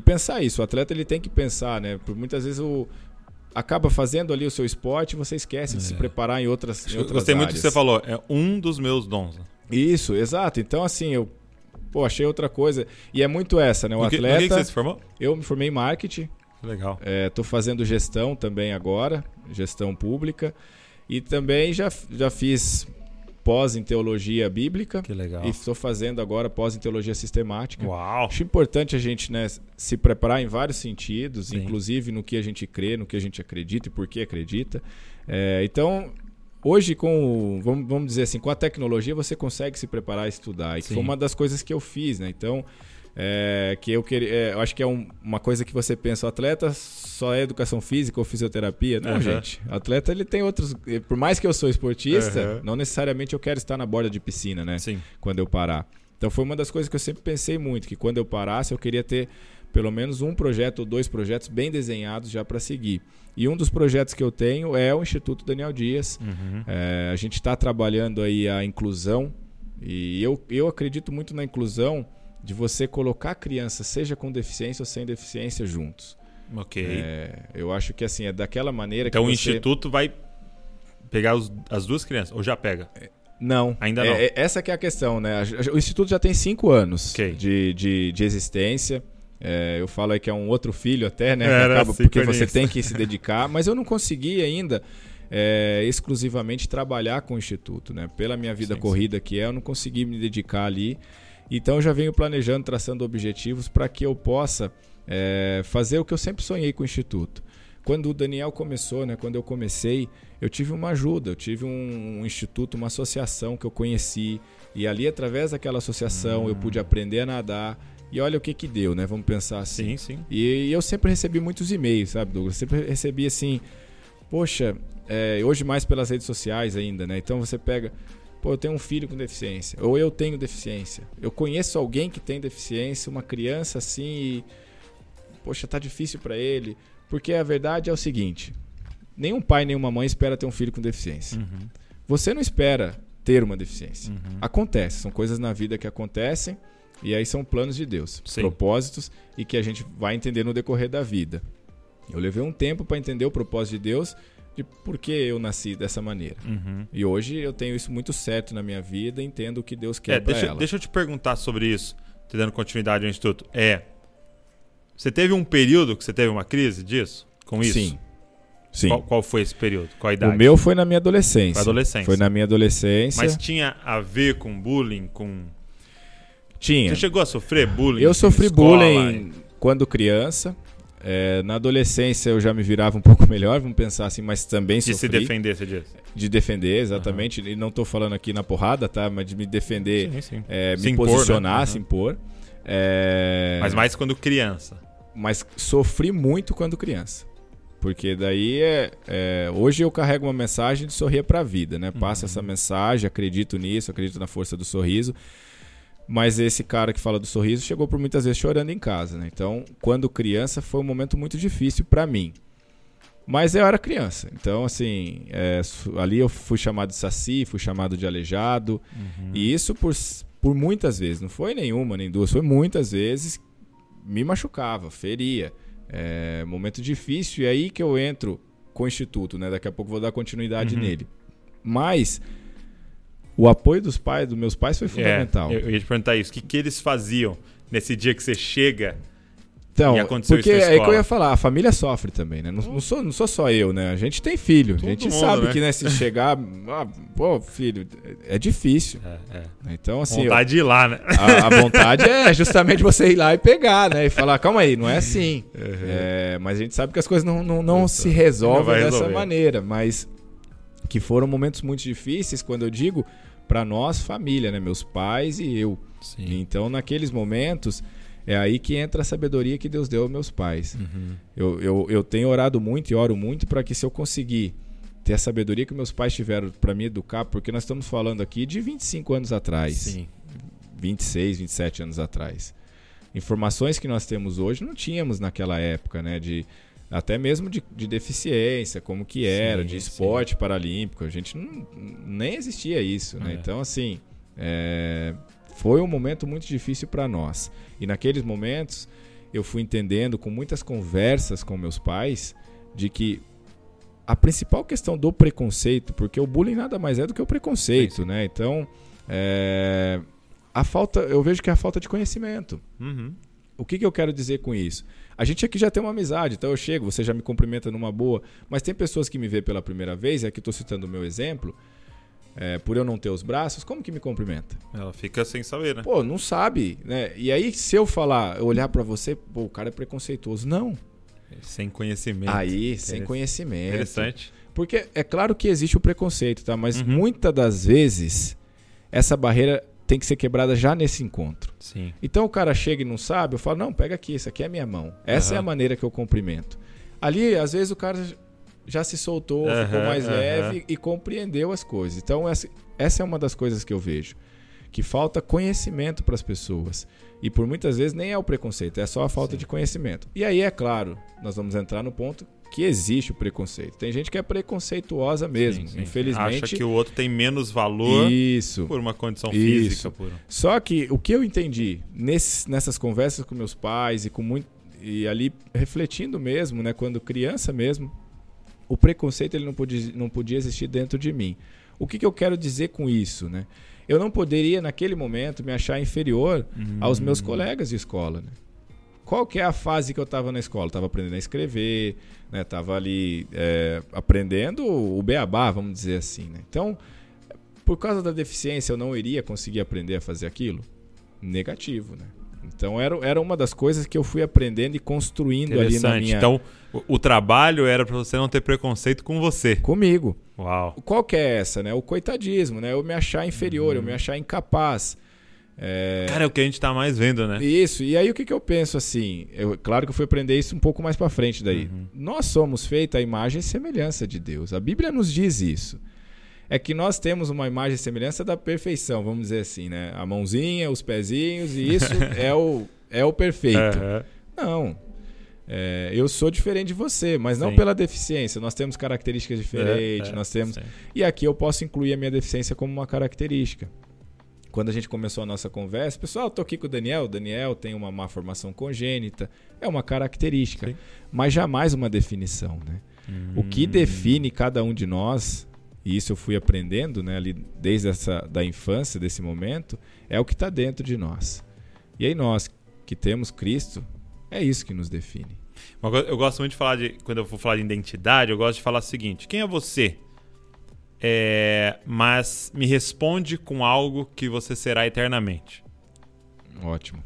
[SPEAKER 3] pensar isso, o atleta ele tem que pensar, né? Por muitas vezes o acaba fazendo ali o seu esporte e você esquece de se preparar em outras, em outras
[SPEAKER 2] Gostei muito do
[SPEAKER 3] áreas.
[SPEAKER 2] que você falou. É um dos meus dons. né?
[SPEAKER 3] Isso, exato. Então, assim, eu pô, achei outra coisa. E é muito essa, né? O
[SPEAKER 2] No que,
[SPEAKER 3] atleta.
[SPEAKER 2] que que você se formou?
[SPEAKER 3] Eu me formei em marketing,
[SPEAKER 2] Legal.
[SPEAKER 3] estou fazendo gestão também agora, gestão pública. E também já, já fiz pós em teologia bíblica.
[SPEAKER 2] Que legal.
[SPEAKER 3] E estou fazendo agora pós em teologia sistemática.
[SPEAKER 2] Uau.
[SPEAKER 3] Acho importante a gente né, se preparar em vários sentidos,
[SPEAKER 2] Sim.
[SPEAKER 3] inclusive no que a gente crê, no que a gente acredita e por que acredita. É, então, hoje, com vamos, dizer assim, com a tecnologia, você consegue se preparar e estudar. E
[SPEAKER 2] Sim.
[SPEAKER 3] foi uma das coisas que eu fiz, né? Então, é, que eu queria. é, eu acho que é um- uma coisa que você pensa, o atleta só é educação física ou fisioterapia. Não,
[SPEAKER 2] Aham.
[SPEAKER 3] gente. O atleta ele tem outros. Por mais que eu sou esportista,
[SPEAKER 2] Aham.
[SPEAKER 3] não necessariamente eu quero estar na borda de piscina, né?
[SPEAKER 2] Sim.
[SPEAKER 3] quando eu parar. Então foi uma das coisas que eu sempre pensei muito, que quando eu parasse eu queria ter pelo menos um projeto ou dois projetos bem desenhados já para seguir. E um dos projetos que eu tenho é o Instituto Daniel Dias.
[SPEAKER 2] Uhum.
[SPEAKER 3] É, a gente está trabalhando aí a inclusão e eu, eu acredito muito na inclusão de você colocar a criança, seja com deficiência ou sem deficiência, juntos.
[SPEAKER 2] Ok.
[SPEAKER 3] É, eu acho que assim é daquela maneira
[SPEAKER 2] então
[SPEAKER 3] que
[SPEAKER 2] o
[SPEAKER 3] você...
[SPEAKER 2] instituto vai pegar os- as duas crianças, ou já pega?
[SPEAKER 3] Não.
[SPEAKER 2] Ainda
[SPEAKER 3] É-
[SPEAKER 2] não.
[SPEAKER 3] é- essa que é a questão, né? O Instituto já tem cinco anos
[SPEAKER 2] Ok.
[SPEAKER 3] de, de, de existência. É, eu falo aí que é um outro filho até, né?
[SPEAKER 2] Era
[SPEAKER 3] acaba
[SPEAKER 2] assim
[SPEAKER 3] porque você tem que se dedicar. Mas eu não consegui ainda é, exclusivamente trabalhar com o Instituto, né? Pela minha vida
[SPEAKER 2] Sim,
[SPEAKER 3] corrida que é, eu não consegui me dedicar ali. Então eu já venho planejando, traçando objetivos para que eu possa é, fazer o que eu sempre sonhei com o Instituto. Quando o Daniel começou, né, quando eu comecei, eu tive uma ajuda, eu tive um, um instituto, uma associação que eu conheci, e ali através daquela associação eu pude aprender a nadar. E olha o que que deu, né? Vamos pensar assim.
[SPEAKER 2] Sim, sim.
[SPEAKER 3] E, eu sempre recebi muitos e-mails, sabe, Douglas? Sempre recebi assim, poxa, é, hoje mais pelas redes sociais ainda, né? Então você pega, pô, eu tenho um filho com deficiência, ou eu tenho deficiência. Eu conheço alguém que tem deficiência, uma criança assim, e, poxa, tá difícil para ele. Porque a verdade é o seguinte: nenhum pai, nenhuma mãe espera ter um filho com deficiência.
[SPEAKER 2] Uhum.
[SPEAKER 3] Você não espera ter uma deficiência.
[SPEAKER 2] Uhum.
[SPEAKER 3] Acontece, são coisas na vida que acontecem e aí são planos de Deus,
[SPEAKER 2] Sim.
[SPEAKER 3] propósitos e que a gente vai entender no decorrer da vida. Eu levei um tempo para entender o propósito de Deus de por que eu nasci dessa maneira.
[SPEAKER 2] Uhum.
[SPEAKER 3] E hoje eu tenho isso muito certo na minha vida, entendo o que Deus quer
[SPEAKER 2] É,
[SPEAKER 3] para ela.
[SPEAKER 2] deixa eu te perguntar sobre isso, te dando continuidade ao Instituto. É. Você teve um período que você teve uma crise disso? Com isso?
[SPEAKER 3] Sim. Sim.
[SPEAKER 2] Qual, qual foi esse período? Qual a
[SPEAKER 3] o
[SPEAKER 2] idade?
[SPEAKER 3] meu foi na minha adolescência.
[SPEAKER 2] Foi adolescência.
[SPEAKER 3] Foi na minha adolescência.
[SPEAKER 2] Mas tinha a ver com bullying, com.
[SPEAKER 3] tinha.
[SPEAKER 2] Você chegou a sofrer bullying?
[SPEAKER 3] Eu sofri
[SPEAKER 2] escola,
[SPEAKER 3] bullying quando criança. É, na adolescência eu já me virava um pouco melhor, vamos pensar assim, mas também
[SPEAKER 2] De se
[SPEAKER 3] sofri.
[SPEAKER 2] defender, você diz.
[SPEAKER 3] De defender, exatamente. E não tô falando aqui na porrada, tá? Mas de me defender,
[SPEAKER 2] Sim, sim.
[SPEAKER 3] é,
[SPEAKER 2] Se
[SPEAKER 3] me
[SPEAKER 2] impor,
[SPEAKER 3] posicionar,
[SPEAKER 2] né?
[SPEAKER 3] se
[SPEAKER 2] Uhum.
[SPEAKER 3] impor. É,
[SPEAKER 2] Mas mais quando criança.
[SPEAKER 3] mas sofri muito quando criança. Porque daí é, é, hoje eu carrego uma mensagem de sorrir para a vida, né? Passo
[SPEAKER 2] Uhum.
[SPEAKER 3] essa mensagem, acredito nisso, acredito na força do sorriso. Mas esse cara que fala do sorriso chegou por muitas vezes chorando em casa, né? Então, quando criança foi um momento muito difícil para mim. Mas eu era criança, então assim, é, ali eu fui chamado de saci, fui chamado de aleijado,
[SPEAKER 2] Uhum.
[SPEAKER 3] e isso por, por muitas vezes, não foi nenhuma nem duas, foi muitas vezes me machucava, feria. É, momento difícil, e aí que eu entro com o Instituto, né? Daqui a pouco vou dar continuidade
[SPEAKER 2] Uhum.
[SPEAKER 3] nele. Mas o apoio dos pais, dos meus pais foi fundamental.
[SPEAKER 2] É, eu, eu ia te perguntar isso. O que, que eles faziam nesse dia que você chega?
[SPEAKER 3] Então,
[SPEAKER 2] E aconteceu
[SPEAKER 3] porque é que eu ia falar, a família sofre também, né? Não, não sou, não sou só eu, né? A gente tem filho.
[SPEAKER 2] Todo
[SPEAKER 3] a gente
[SPEAKER 2] mundo,
[SPEAKER 3] sabe
[SPEAKER 2] né?
[SPEAKER 3] que, né, se chegar. ah, pô, filho, é difícil.
[SPEAKER 2] É, é.
[SPEAKER 3] Então, assim. eu-
[SPEAKER 2] Vontade de ir lá, né?
[SPEAKER 3] a, a vontade é justamente você ir lá e pegar, né? E falar, calma aí, não é assim. É, mas a gente sabe que as coisas não, não, não se
[SPEAKER 2] Não
[SPEAKER 3] resolvem
[SPEAKER 2] vai
[SPEAKER 3] dessa
[SPEAKER 2] resolver.
[SPEAKER 3] maneira. Mas que foram momentos muito difíceis, quando eu digo para nós, família, né? Meus pais e eu.
[SPEAKER 2] Sim.
[SPEAKER 3] Então, naqueles momentos, é aí que entra a sabedoria que Deus deu aos meus pais.
[SPEAKER 2] Uhum.
[SPEAKER 3] Eu, eu, eu tenho orado muito e oro muito para que se eu conseguir ter a sabedoria que meus pais tiveram para me educar, porque nós estamos falando aqui de 25 anos atrás.
[SPEAKER 2] Sim.
[SPEAKER 3] 26, 27 anos atrás. Informações que nós temos hoje não tínhamos naquela época, né? De, até mesmo de, de deficiência, como que era,
[SPEAKER 2] Sim,
[SPEAKER 3] de
[SPEAKER 2] sim.
[SPEAKER 3] esporte paralímpico. A gente não, nem existia isso, né?
[SPEAKER 2] É.
[SPEAKER 3] Então, assim, é, foi um momento muito difícil para nós. E naqueles momentos eu fui entendendo com muitas conversas com meus pais de que a principal questão do preconceito, porque o bullying nada mais é do que o preconceito,
[SPEAKER 2] Sim, sim.
[SPEAKER 3] né? Então, é, a falta, eu vejo que é a falta de conhecimento.
[SPEAKER 2] Uhum.
[SPEAKER 3] O que, que eu quero dizer com isso? A gente aqui já tem uma amizade, então eu chego, você já me cumprimenta numa boa, mas tem pessoas que me vê pela primeira vez, e aqui estou citando o meu exemplo, é, por eu não ter os braços, como que me cumprimenta?
[SPEAKER 2] Ela fica sem saber, né?
[SPEAKER 3] Pô, não sabe, né? E aí, se eu falar, eu olhar pra você, pô, o cara é preconceituoso. Não.
[SPEAKER 2] Sem conhecimento.
[SPEAKER 3] Aí, sem conhecimento.
[SPEAKER 2] Interessante.
[SPEAKER 3] Porque é claro que existe o preconceito, tá? Mas
[SPEAKER 2] Uhum.
[SPEAKER 3] muitas das vezes, essa barreira tem que ser quebrada já nesse encontro.
[SPEAKER 2] Sim.
[SPEAKER 3] Então o cara chega e não sabe, eu falo, não, pega aqui, isso aqui é minha mão. Essa é a maneira que eu cumprimento. Ali, às vezes, o cara já se soltou, ficou
[SPEAKER 2] Aham,
[SPEAKER 3] mais
[SPEAKER 2] aham.
[SPEAKER 3] leve e compreendeu as coisas. Então, essa, essa é uma das coisas que eu vejo. Que falta conhecimento para as pessoas. E por muitas vezes nem é o preconceito, é só a falta
[SPEAKER 2] Sim.
[SPEAKER 3] de conhecimento. E aí, é claro, nós vamos entrar no ponto que existe o preconceito. Tem gente que é preconceituosa mesmo.
[SPEAKER 2] Sim, sim.
[SPEAKER 3] Infelizmente.
[SPEAKER 2] Acha que o outro tem menos valor
[SPEAKER 3] Isso.
[SPEAKER 2] por uma condição
[SPEAKER 3] Isso.
[SPEAKER 2] física. Por...
[SPEAKER 3] Só que o que eu entendi nessas conversas com meus pais e com muito e ali refletindo mesmo, né, quando criança mesmo, o preconceito ele não podia, não podia existir dentro de mim. O que, que eu quero dizer com isso, né? Eu não poderia naquele momento me achar inferior aos meus colegas de escola, né? Qual que é a fase que eu estava na escola? Estava aprendendo a escrever, né? Tava ali é, aprendendo o beabá, vamos dizer assim, né? Então, por causa da deficiência, eu não iria conseguir aprender a fazer aquilo? Negativo, né? Então era, era uma das coisas que eu fui aprendendo e construindo ali na minha
[SPEAKER 2] Então, o, o trabalho era pra você não ter preconceito com você.
[SPEAKER 3] comigo.
[SPEAKER 2] Uau.
[SPEAKER 3] Qual que é essa, né? O coitadismo, né? Eu me achar inferior, eu me achar incapaz. É,
[SPEAKER 2] Cara, é o que a gente tá mais vendo, né?
[SPEAKER 3] Isso, e aí o que, que eu penso assim? Eu, claro que eu fui aprender isso um pouco mais pra frente daí.
[SPEAKER 2] Uhum.
[SPEAKER 3] Nós somos feitos a imagem e semelhança de Deus. A Bíblia nos diz isso. É que nós temos uma imagem e semelhança da perfeição, vamos dizer assim, né? A mãozinha, os pezinhos, e isso é, o, é o perfeito.
[SPEAKER 2] Aham.
[SPEAKER 3] Não. É, eu sou diferente de você, mas não
[SPEAKER 2] Sim.
[SPEAKER 3] pela deficiência. Nós temos características diferentes,
[SPEAKER 2] É, é,
[SPEAKER 3] nós temos.
[SPEAKER 2] sim.
[SPEAKER 3] E aqui eu posso incluir a minha deficiência como uma característica. Quando a gente começou a nossa conversa, pessoal, eu tô aqui com o Daniel. O Daniel tem uma má formação congênita. É uma característica,
[SPEAKER 2] Sim.
[SPEAKER 3] mas jamais uma definição, né? O que
[SPEAKER 2] Hum.
[SPEAKER 3] define cada um de nós, e isso eu fui aprendendo, né, ali desde essa da infância, desse momento, é o que está dentro de nós. E aí nós que temos Cristo, é isso que nos define.
[SPEAKER 2] Eu gosto muito de falar de. Quando eu for falar de identidade, eu gosto de falar o seguinte: quem é você? É, mas me responde com algo que você será eternamente.
[SPEAKER 3] Ótimo.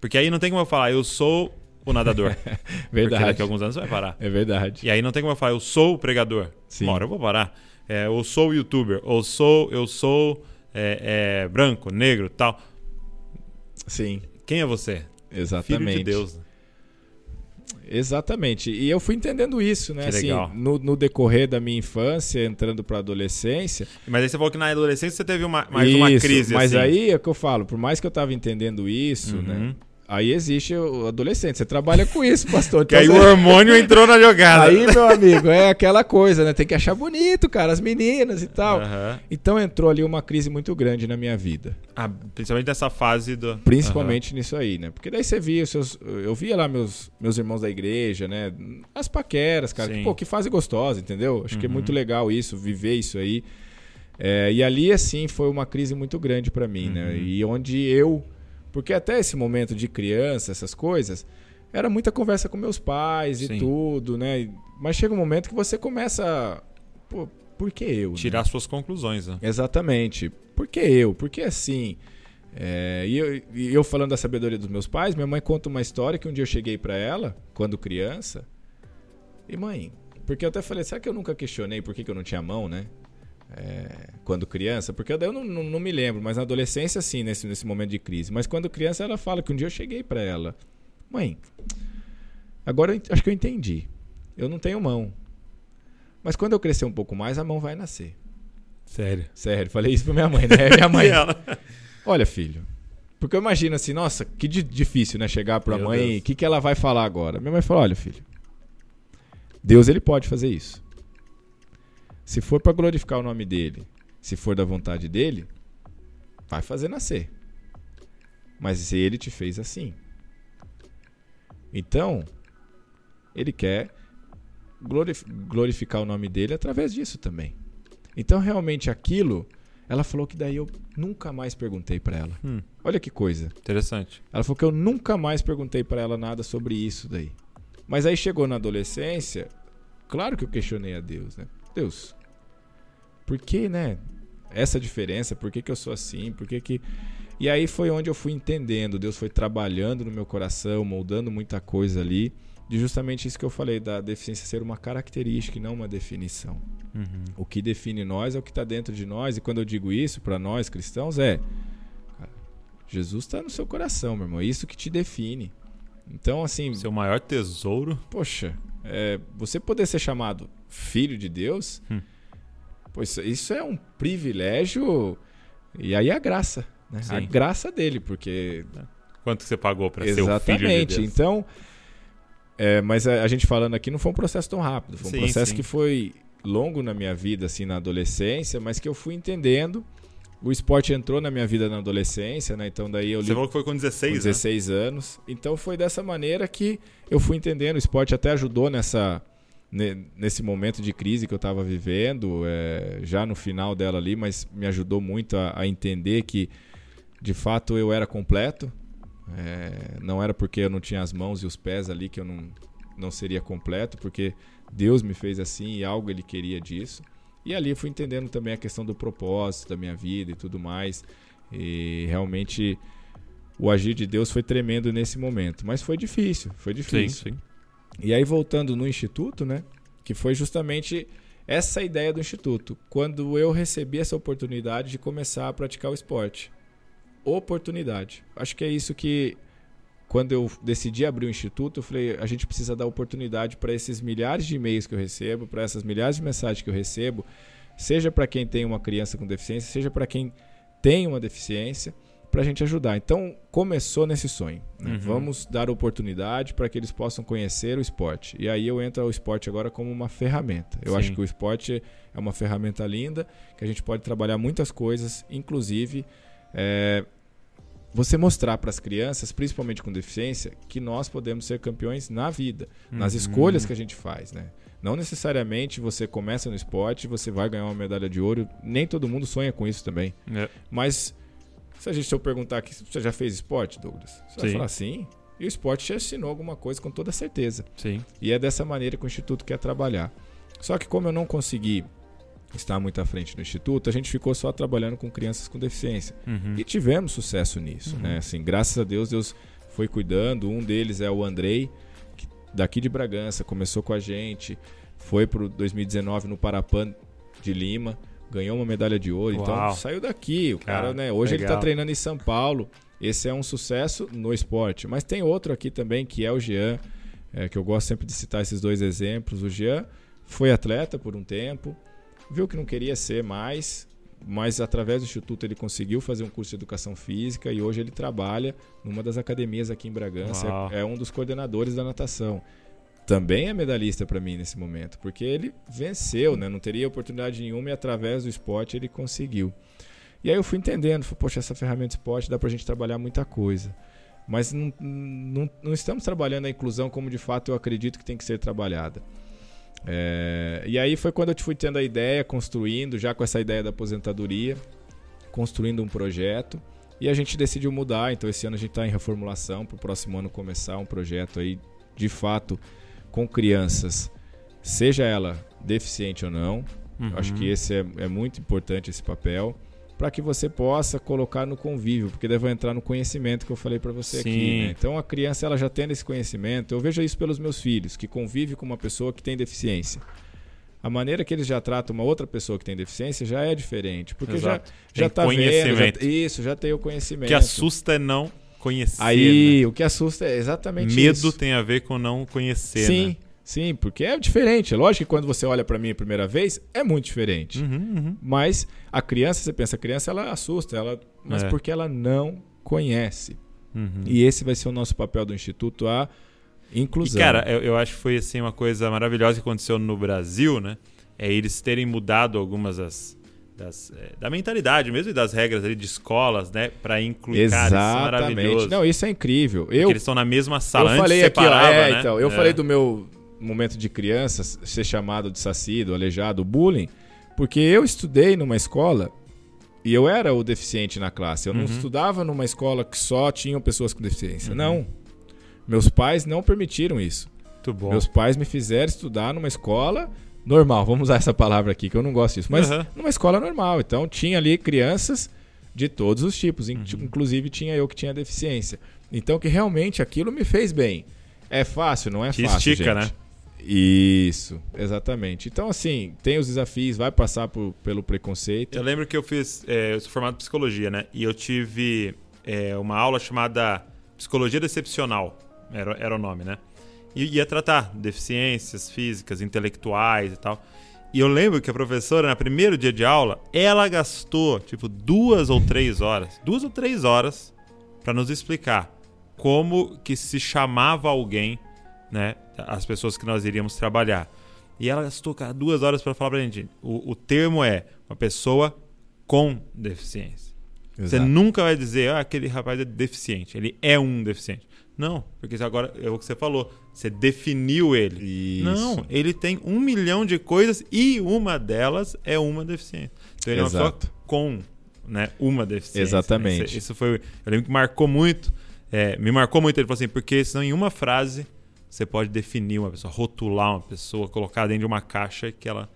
[SPEAKER 2] Porque aí não tem como eu falar, eu sou o nadador. Porque
[SPEAKER 3] Verdade.
[SPEAKER 2] daqui a alguns anos você vai parar.
[SPEAKER 3] É verdade.
[SPEAKER 2] E aí não tem como eu falar, eu sou o pregador.
[SPEAKER 3] Sim.
[SPEAKER 2] Uma hora eu vou parar. É, eu sou o youtuber. Ou sou, eu sou é, é, branco, negro tal.
[SPEAKER 3] Sim,
[SPEAKER 2] Quem é você?
[SPEAKER 3] exatamente.
[SPEAKER 2] Filho de Deus.
[SPEAKER 3] Exatamente. E eu fui entendendo isso, né?
[SPEAKER 2] Que
[SPEAKER 3] Assim,
[SPEAKER 2] legal.
[SPEAKER 3] no, no decorrer da minha infância, entrando para adolescência.
[SPEAKER 2] Mas aí você falou que na adolescência você teve uma, mais uma
[SPEAKER 3] Isso,
[SPEAKER 2] crise.
[SPEAKER 3] Mas
[SPEAKER 2] assim.
[SPEAKER 3] aí é o que eu falo, por mais que eu tava entendendo isso,
[SPEAKER 2] Uhum.
[SPEAKER 3] né? Aí existe o adolescente. Você trabalha com isso, pastor.
[SPEAKER 2] Que aí
[SPEAKER 3] Então,
[SPEAKER 2] o hormônio entrou na jogada.
[SPEAKER 3] Aí, meu amigo, é aquela coisa, né? Tem que achar bonito, cara, as meninas e tal. Então entrou ali uma crise muito grande na minha vida.
[SPEAKER 2] Ah, principalmente nessa fase do.
[SPEAKER 3] Principalmente nisso aí, né? Porque daí você via os seus. Eu via lá meus, meus irmãos da igreja, né? As paqueras, cara.
[SPEAKER 2] Sim.
[SPEAKER 3] Que, pô, que fase gostosa, entendeu? Acho que é
[SPEAKER 2] Uhum.
[SPEAKER 3] muito legal isso, viver isso aí. É, e ali, assim, foi uma crise muito grande pra mim, né?
[SPEAKER 2] Uhum.
[SPEAKER 3] E onde eu. Porque até esse momento de criança, essas coisas, era muita conversa com meus pais e
[SPEAKER 2] Sim.
[SPEAKER 3] tudo, né? Mas chega um momento que você começa. Pô, por que eu? né?
[SPEAKER 2] Tirar suas conclusões, né?
[SPEAKER 3] Exatamente. Por que eu? Por que assim? É, e, eu, e eu falando da sabedoria dos meus pais, minha mãe conta uma história que um dia eu cheguei pra ela, quando criança, e mãe, porque eu até falei, será que eu nunca questionei por que, que eu não tinha mão, né? É, quando criança, porque eu não, não, não me lembro, mas na adolescência sim, nesse, nesse momento de crise. Mas quando criança ela fala que um dia eu cheguei pra ela, mãe, agora eu acho que eu entendi, eu não tenho mão, mas quando eu crescer um pouco mais a mão vai nascer.
[SPEAKER 2] Sério.
[SPEAKER 3] Sério, falei isso pra minha mãe, né? Minha mãe. Olha, filho. Porque eu imagino assim, nossa, que di- difícil, né? Chegar pra
[SPEAKER 2] Meu
[SPEAKER 3] mãe, o que, que ela vai falar agora? Minha mãe falou: olha, filho. Deus, ele pode fazer isso. Se for pra glorificar o nome dele, se for da vontade dele, vai fazer nascer. Mas se ele te fez assim. Então, ele quer. glorificar o nome dele através disso também. Então, realmente, aquilo, ela falou que daí eu nunca mais perguntei para ela. Hum. Olha que coisa.
[SPEAKER 2] Interessante.
[SPEAKER 3] Ela falou que eu nunca mais perguntei para ela nada sobre isso daí. Mas aí chegou na adolescência, claro que eu questionei a Deus, né? Deus, por que, né? Essa diferença, por que, que eu sou assim? Por que que e aí foi onde eu fui entendendo, Deus foi trabalhando no meu coração, moldando muita coisa ali, de justamente isso que eu falei, da deficiência ser uma característica e não uma definição. Uhum. O que define nós é o que está dentro de nós, e quando eu digo isso para nós cristãos é: Jesus está no seu coração, meu irmão, é isso que te define. Então, assim.
[SPEAKER 2] Seu maior tesouro.
[SPEAKER 3] Poxa, é, você poder ser chamado filho de Deus, hum. Pois isso é um privilégio, e aí é a graça. Né? A graça dele, porque.
[SPEAKER 2] Quanto você pagou para ser o filho de
[SPEAKER 3] Exatamente. Então. É, mas a, a, gente falando aqui não foi um processo tão rápido. Foi um sim, processo sim. que foi longo na minha vida, assim, na adolescência, mas que eu fui entendendo. O esporte entrou na minha vida na adolescência, né? Então daí eu
[SPEAKER 2] Você falou que foi com 16,
[SPEAKER 3] com 16
[SPEAKER 2] né?
[SPEAKER 3] anos. Então foi dessa maneira que eu fui entendendo. O esporte até ajudou nessa nesse momento de crise que eu estava vivendo, é, já no final dela ali, mas me ajudou muito a, a entender que de fato eu era completo. É, não era porque eu não tinha as mãos e os pés ali que eu não, não seria completo, porque Deus me fez assim e algo Ele queria disso. E ali fui entendendo também a questão do propósito da minha vida e tudo mais. E realmente o agir de Deus foi tremendo nesse momento. Mas foi difícil, foi difícil. Sim, sim. E aí voltando no Instituto, né? Que foi justamente essa ideia do Instituto. Quando eu recebi essa oportunidade de começar a praticar o esporte oportunidade. Acho que é isso que quando eu decidi abrir o instituto, eu falei, a gente precisa dar oportunidade para esses milhares de e-mails que eu recebo, para essas milhares de mensagens que eu recebo, seja para quem tem uma criança com deficiência, seja para quem tem uma deficiência, para a gente ajudar. Então, começou nesse sonho. Né? Uhum. Vamos dar oportunidade para que eles possam conhecer o esporte. E aí eu entro ao esporte agora como uma ferramenta. Eu Sim. acho que o esporte é uma ferramenta linda, que a gente pode trabalhar muitas coisas, inclusive é, você mostrar para as crianças, principalmente com deficiência, que nós podemos ser campeões na vida, uhum. nas escolhas que a gente faz, né? Não necessariamente você começa no esporte e você vai ganhar uma medalha de ouro. Nem todo mundo sonha com isso também. É. Mas se a gente se eu perguntar aqui, você já fez esporte, Douglas? Você sim. vai falar sim. E o esporte te ensinou alguma coisa com toda certeza.
[SPEAKER 2] Sim.
[SPEAKER 3] E é dessa maneira que o Instituto quer trabalhar. Só que como eu não consegui está muito à frente do instituto, a gente ficou só trabalhando com crianças com deficiência. Uhum. E tivemos sucesso nisso, uhum. né? Assim, graças a Deus, Deus foi cuidando. Um deles é o Andrei, que, daqui de Bragança, começou com a gente, foi para 2019 no Parapan de Lima, ganhou uma medalha de ouro. Então, Uau. Então saiu daqui. O cara, cara né? Hoje legal. ele está treinando em São Paulo. Esse é um sucesso no esporte. Mas tem outro aqui também, que é o Jean, é, que eu gosto sempre de citar esses dois exemplos. O Jean foi atleta por um tempo, viu que não queria ser mais, mas através do instituto ele conseguiu fazer um curso de educação física e hoje ele trabalha numa das academias aqui em Bragança, é, é um dos coordenadores da natação. Também é medalhista para mim nesse momento, porque ele venceu, né? não teria oportunidade nenhuma e através do esporte ele conseguiu. E aí eu fui entendendo, falei, poxa, essa ferramenta esporte dá para a gente trabalhar muita coisa. Mas não, não, não estamos trabalhando a inclusão como de fato eu acredito que tem que ser trabalhada. É, e aí foi quando eu fui tendo a ideia, construindo, já com essa ideia da aposentadoria, construindo um projeto. E a gente decidiu mudar, então esse ano a gente está em reformulação, para o próximo ano começar um projeto aí, de fato, com crianças, seja ela deficiente ou não. Uhum. Acho que esse é, é muito importante esse papel para que você possa colocar no convívio, porque deve entrar no conhecimento que eu falei para você Sim. aqui. Né? Então a criança ela já tendo esse conhecimento, eu vejo isso pelos meus filhos, que convivem com uma pessoa que tem deficiência. A maneira que eles já tratam uma outra pessoa que tem deficiência já é diferente, porque Exato. já já está vendo, já, isso, já tem o conhecimento. O
[SPEAKER 2] que assusta é não conhecer.
[SPEAKER 3] Aí,
[SPEAKER 2] né?
[SPEAKER 3] o que assusta é exatamente
[SPEAKER 2] Medo
[SPEAKER 3] isso.
[SPEAKER 2] Medo tem a ver com não conhecer,
[SPEAKER 3] Sim.
[SPEAKER 2] Né?
[SPEAKER 3] Sim, porque é diferente. É lógico que quando você olha para mim a primeira vez, é muito diferente. Uhum, uhum. Mas a criança, você pensa, a criança ela assusta, ela, mas é. porque ela não conhece. Uhum. E esse vai ser o nosso papel do Instituto, a inclusão.
[SPEAKER 2] E, cara, eu, eu, acho que foi assim, uma coisa maravilhosa que aconteceu no Brasil, né? É eles terem mudado algumas das, das, é, da mentalidade mesmo e das regras ali de escolas, né? Para incluir
[SPEAKER 3] Exatamente. Cara, isso é maravilhoso. Não, isso é incrível. Eu,
[SPEAKER 2] eles estão na mesma sala
[SPEAKER 3] eu falei
[SPEAKER 2] aqui, ó, é,
[SPEAKER 3] né? então, eu é. falei do meu momento de criança ser chamado de sacido, aleijado, bullying, porque eu estudei numa escola e eu era o deficiente na classe. Eu não
[SPEAKER 2] Uhum.
[SPEAKER 3] estudava numa escola que só tinham pessoas com deficiência.
[SPEAKER 2] Uhum.
[SPEAKER 3] Não. Meus pais não permitiram isso. Meus pais me fizeram estudar numa escola normal. Vamos usar essa palavra aqui, que eu não gosto disso. Mas
[SPEAKER 2] Uhum.
[SPEAKER 3] numa escola normal. Então tinha ali crianças de todos os tipos.
[SPEAKER 2] Uhum.
[SPEAKER 3] Inclusive tinha eu que tinha deficiência. Então que realmente aquilo me fez bem. É fácil, não é
[SPEAKER 2] Que
[SPEAKER 3] fácil,
[SPEAKER 2] estica,
[SPEAKER 3] gente.
[SPEAKER 2] né?
[SPEAKER 3] Isso, exatamente. Então, assim, tem os desafios, vai passar por- pelo preconceito.
[SPEAKER 2] Eu lembro que eu fiz. é, eu sou formado em psicologia, né? E eu tive é, uma aula chamada Psicologia Decepcional. Era, era o nome, né? E ia tratar deficiências físicas, intelectuais e tal. E eu lembro que a professora, no primeiro dia de aula, ela gastou, tipo, duas ou três horas. Duas ou três horas para nos explicar como que se chamava alguém, né? As pessoas que nós iríamos trabalhar. E ela gastou, cara, duas horas para falar pra gente. O, o termo é uma pessoa com deficiência. Você
[SPEAKER 3] Exato.
[SPEAKER 2] nunca vai dizer, ah, aquele rapaz é deficiente. Ele é um deficiente. Não, porque agora é o que você falou. Você definiu ele.
[SPEAKER 3] Isso.
[SPEAKER 2] Não, ele tem um milhão de coisas e uma delas é uma deficiência. Então ele é uma pessoa com né, uma deficiência.
[SPEAKER 3] Exatamente.
[SPEAKER 2] Isso, isso foi. Eu lembro que marcou muito. é, me marcou muito. Ele falou assim, porque senão em uma frase você pode definir uma pessoa, rotular uma pessoa, colocar dentro de uma caixa que ela.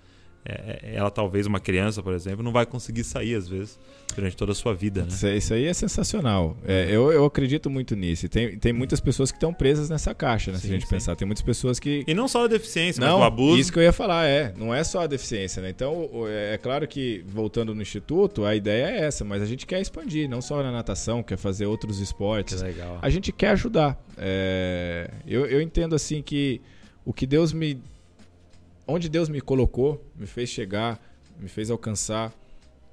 [SPEAKER 2] É, é, ela talvez uma criança, por exemplo, não vai conseguir sair às vezes durante toda a sua vida, né?
[SPEAKER 3] Isso, isso aí é sensacional. É, eu, eu acredito muito nisso. E tem, tem muitas pessoas que estão presas nessa caixa, né? se
[SPEAKER 2] Sim,
[SPEAKER 3] a gente
[SPEAKER 2] sim.
[SPEAKER 3] pensar. Tem muitas pessoas que.
[SPEAKER 2] E não só a deficiência, mas
[SPEAKER 3] Não,
[SPEAKER 2] o abuso.
[SPEAKER 3] isso que eu ia falar, é. Não é só a deficiência, né? Então, é é claro que, voltando no Instituto, a ideia é essa, mas a gente quer expandir, não só na natação, quer fazer outros esportes.
[SPEAKER 2] legal.
[SPEAKER 3] A gente quer ajudar. É, eu, eu entendo assim que o que Deus me. Onde Deus me colocou, me fez chegar, me fez alcançar,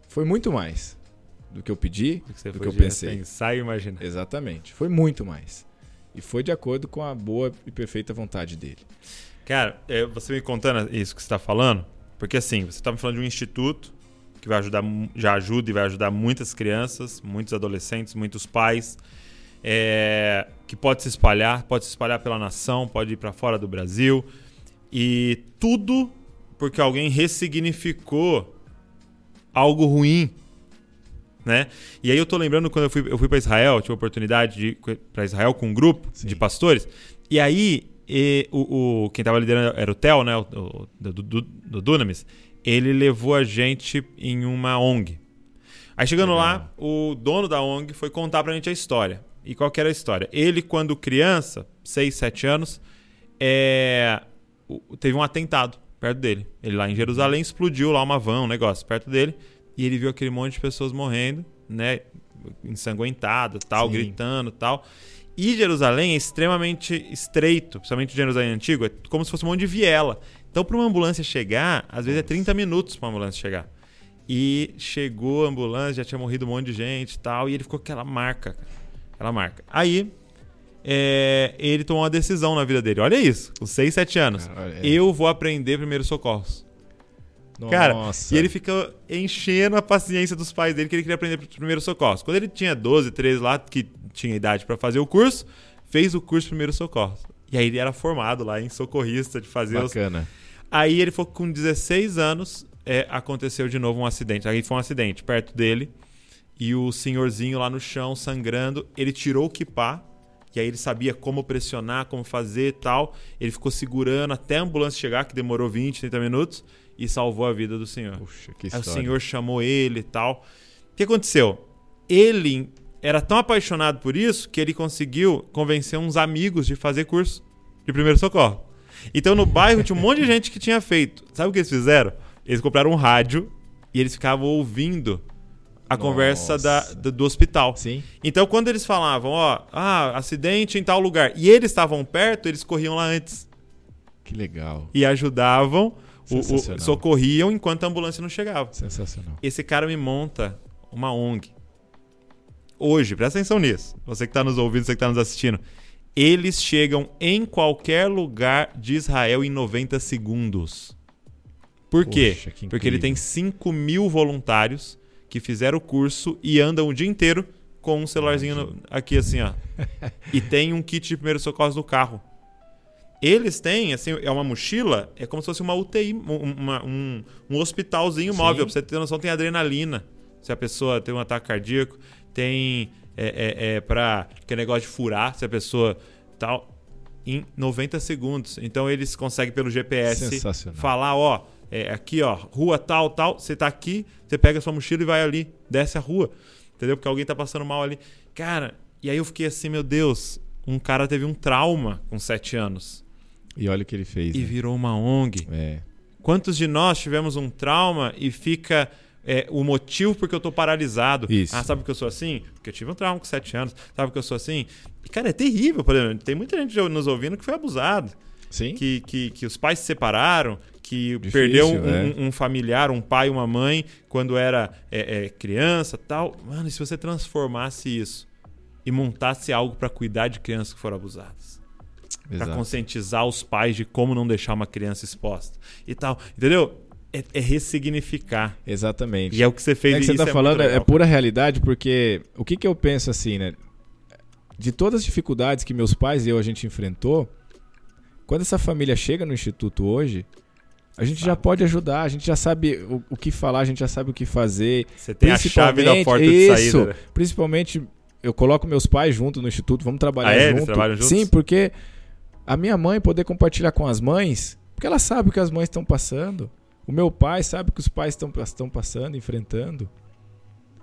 [SPEAKER 3] foi muito mais do que eu pedi,
[SPEAKER 2] Do que,
[SPEAKER 3] do que eu pensei.
[SPEAKER 2] Pensar e imaginar.
[SPEAKER 3] Exatamente. Foi muito mais. E foi de acordo com a boa e perfeita vontade dele.
[SPEAKER 2] Cara, é, você me contando isso que você está falando, porque assim, você está me falando de um instituto que vai ajudar, já ajuda e vai ajudar muitas crianças, muitos adolescentes, muitos pais, é, que pode se espalhar, pode se espalhar pela nação, pode ir para fora do Brasil, e tudo porque alguém ressignificou algo ruim, né? E aí eu tô lembrando quando eu fui, eu fui para Israel, tive a oportunidade de ir para Israel com um grupo
[SPEAKER 3] Sim.
[SPEAKER 2] de pastores, e aí e o, o- quem tava liderando era o Theo, né, o, o- do, do, do Dunamis, ele levou a gente em uma ONG. Aí chegando
[SPEAKER 3] Legal.
[SPEAKER 2] lá, o dono da ONG foi contar pra gente a história. E qual que era a história? Ele, quando criança, 6, 7 anos, é, teve um atentado perto dele. Ele lá em Jerusalém explodiu lá uma van, um negócio perto dele, e ele viu aquele monte de pessoas morrendo, né, ensanguentado, tal,
[SPEAKER 3] Sim.
[SPEAKER 2] gritando, tal. E Jerusalém é extremamente estreito, principalmente Jerusalém antigo, é como se fosse um monte de viela. Então, para uma ambulância chegar, às vezes é 30 minutos para uma ambulância chegar. E chegou a ambulância, já tinha morrido um monte de gente e tal, e ele ficou com aquela marca, aquela marca. Aí, é, ele tomou uma decisão na vida dele. Olha isso, com 6, 7 anos.
[SPEAKER 3] Cara.
[SPEAKER 2] Eu vou aprender primeiros socorros. Cara,
[SPEAKER 3] Nossa.
[SPEAKER 2] e ele fica enchendo a paciência dos pais dele que ele queria aprender primeiros socorros. Quando ele tinha 12, 13 lá, que tinha idade pra fazer o curso, fez o curso de primeiros socorros. E aí ele era formado lá em socorrista de fazer os
[SPEAKER 3] Bacana.
[SPEAKER 2] Aí ele que com 16 anos é, aconteceu de novo um acidente. Aí foi um acidente perto dele. E o senhorzinho lá no chão, sangrando, ele tirou o kipá. E aí ele sabia como pressionar, como fazer e tal. Ele ficou segurando até a ambulância chegar, que demorou 20, 30 minutos. E salvou a vida do senhor.
[SPEAKER 3] Puxa, que
[SPEAKER 2] Aí o
[SPEAKER 3] história.
[SPEAKER 2] senhor chamou ele e tal. O que aconteceu? Ele era tão apaixonado por isso que ele conseguiu convencer uns amigos de fazer curso de primeiro socorro. Então no bairro tinha um monte de gente que tinha feito. Sabe o que eles fizeram? Eles compraram um rádio e eles ficavam ouvindo a
[SPEAKER 3] Nossa.
[SPEAKER 2] conversa da- do, do hospital.
[SPEAKER 3] Sim.
[SPEAKER 2] Então quando eles falavam, ó, ah, acidente em tal lugar, e eles estavam perto, eles corriam lá antes
[SPEAKER 3] Que legal.
[SPEAKER 2] e ajudavam, o- o- socorriam enquanto a ambulância não chegava.
[SPEAKER 3] Sensacional.
[SPEAKER 2] Esse cara me monta uma ONG. Hoje, presta atenção nisso. Você que está nos ouvindo, você que está nos assistindo. Eles chegam em qualquer lugar de Israel em 90 segundos. Por quê?
[SPEAKER 3] Poxa, que
[SPEAKER 2] Porque ele tem 5 mil voluntários que fizeram o curso e andam o dia inteiro com um celularzinho no- aqui assim, ó. e tem um kit de primeiros socorros no carro. Eles têm, assim, é uma mochila, é como se fosse uma UTI, uma, um, um hospitalzinho móvel. Pra você ter noção, tem adrenalina. Se a pessoa tem um ataque cardíaco, tem é, é, é para que negócio de furar, se a pessoa tal, em 90 segundos. Então eles conseguem pelo GPS falar, ó, é, aqui, ó, rua tal, tal, você tá aqui, você pega a sua mochila e vai ali, desce a rua. Entendeu? Porque alguém tá passando mal ali. Cara, e aí eu fiquei assim, meu Deus, um cara teve um trauma com 7 anos.
[SPEAKER 3] E olha o que ele fez.
[SPEAKER 2] E né? virou uma ONG.
[SPEAKER 3] É.
[SPEAKER 2] Quantos de nós tivemos um trauma e fica é, o motivo porque eu tô paralisado.
[SPEAKER 3] Isso.
[SPEAKER 2] Ah, sabe que eu sou assim? Porque eu tive um trauma com 7 anos. Sabe que eu sou assim? E, cara, é terrível, por exemplo. Tem muita gente nos ouvindo que foi abusado.
[SPEAKER 3] Sim.
[SPEAKER 2] Que, que, que os pais se separaram, que
[SPEAKER 3] Difícil,
[SPEAKER 2] perdeu um,
[SPEAKER 3] é.
[SPEAKER 2] um, um familiar, um pai, uma mãe, quando era é, é, criança tal. Mano, e se você transformasse isso e montasse algo para cuidar de crianças que foram abusadas? Para conscientizar os pais de como não deixar uma criança exposta e tal. Entendeu? É, é ressignificar.
[SPEAKER 3] Exatamente.
[SPEAKER 2] E é o que você fez
[SPEAKER 3] É que você
[SPEAKER 2] isso
[SPEAKER 3] tá
[SPEAKER 2] é
[SPEAKER 3] falando é pura realidade, porque o que, que eu penso assim, né? De todas as dificuldades que meus pais e eu a gente enfrentou, quando essa família chega no instituto hoje, a gente já pode ajudar, a gente já sabe o, o que falar, a gente já sabe o que fazer.
[SPEAKER 2] Você tem a chave da porta de
[SPEAKER 3] isso,
[SPEAKER 2] saída. né?
[SPEAKER 3] Principalmente, eu coloco meus pais junto no instituto, vamos trabalhar
[SPEAKER 2] Ah, é? Eles
[SPEAKER 3] junto.
[SPEAKER 2] trabalham juntos?
[SPEAKER 3] Sim, porque a minha mãe poder compartilhar com as mães, porque ela sabe o que as mães estão passando. O meu pai sabe o que os pais estão passando, enfrentando.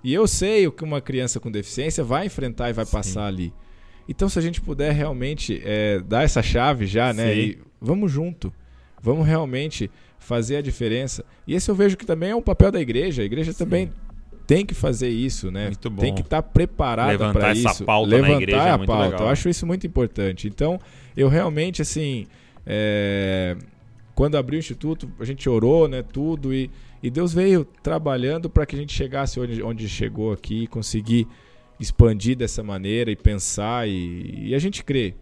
[SPEAKER 3] E eu sei o que uma criança com deficiência vai enfrentar e vai
[SPEAKER 2] Sim.
[SPEAKER 3] passar ali. Então, se a gente puder realmente é, dar essa chave já, né? E vamos junto. Vamos realmente fazer a diferença. E esse eu vejo que também é um papel da igreja. A igreja também tem que fazer isso, né?
[SPEAKER 2] Muito bom.
[SPEAKER 3] Tem que estar preparada
[SPEAKER 2] Levantar
[SPEAKER 3] para
[SPEAKER 2] essa
[SPEAKER 3] isso.
[SPEAKER 2] pauta na
[SPEAKER 3] Levantar
[SPEAKER 2] igreja é
[SPEAKER 3] a
[SPEAKER 2] muito
[SPEAKER 3] pauta.
[SPEAKER 2] legal.
[SPEAKER 3] Eu acho isso muito importante. Então, eu realmente, assim, é, quando abri o instituto, a gente orou, né? Tudo e, e Deus veio trabalhando para que a gente chegasse onde, onde chegou aqui, conseguir expandir dessa maneira e pensar e, e a gente crê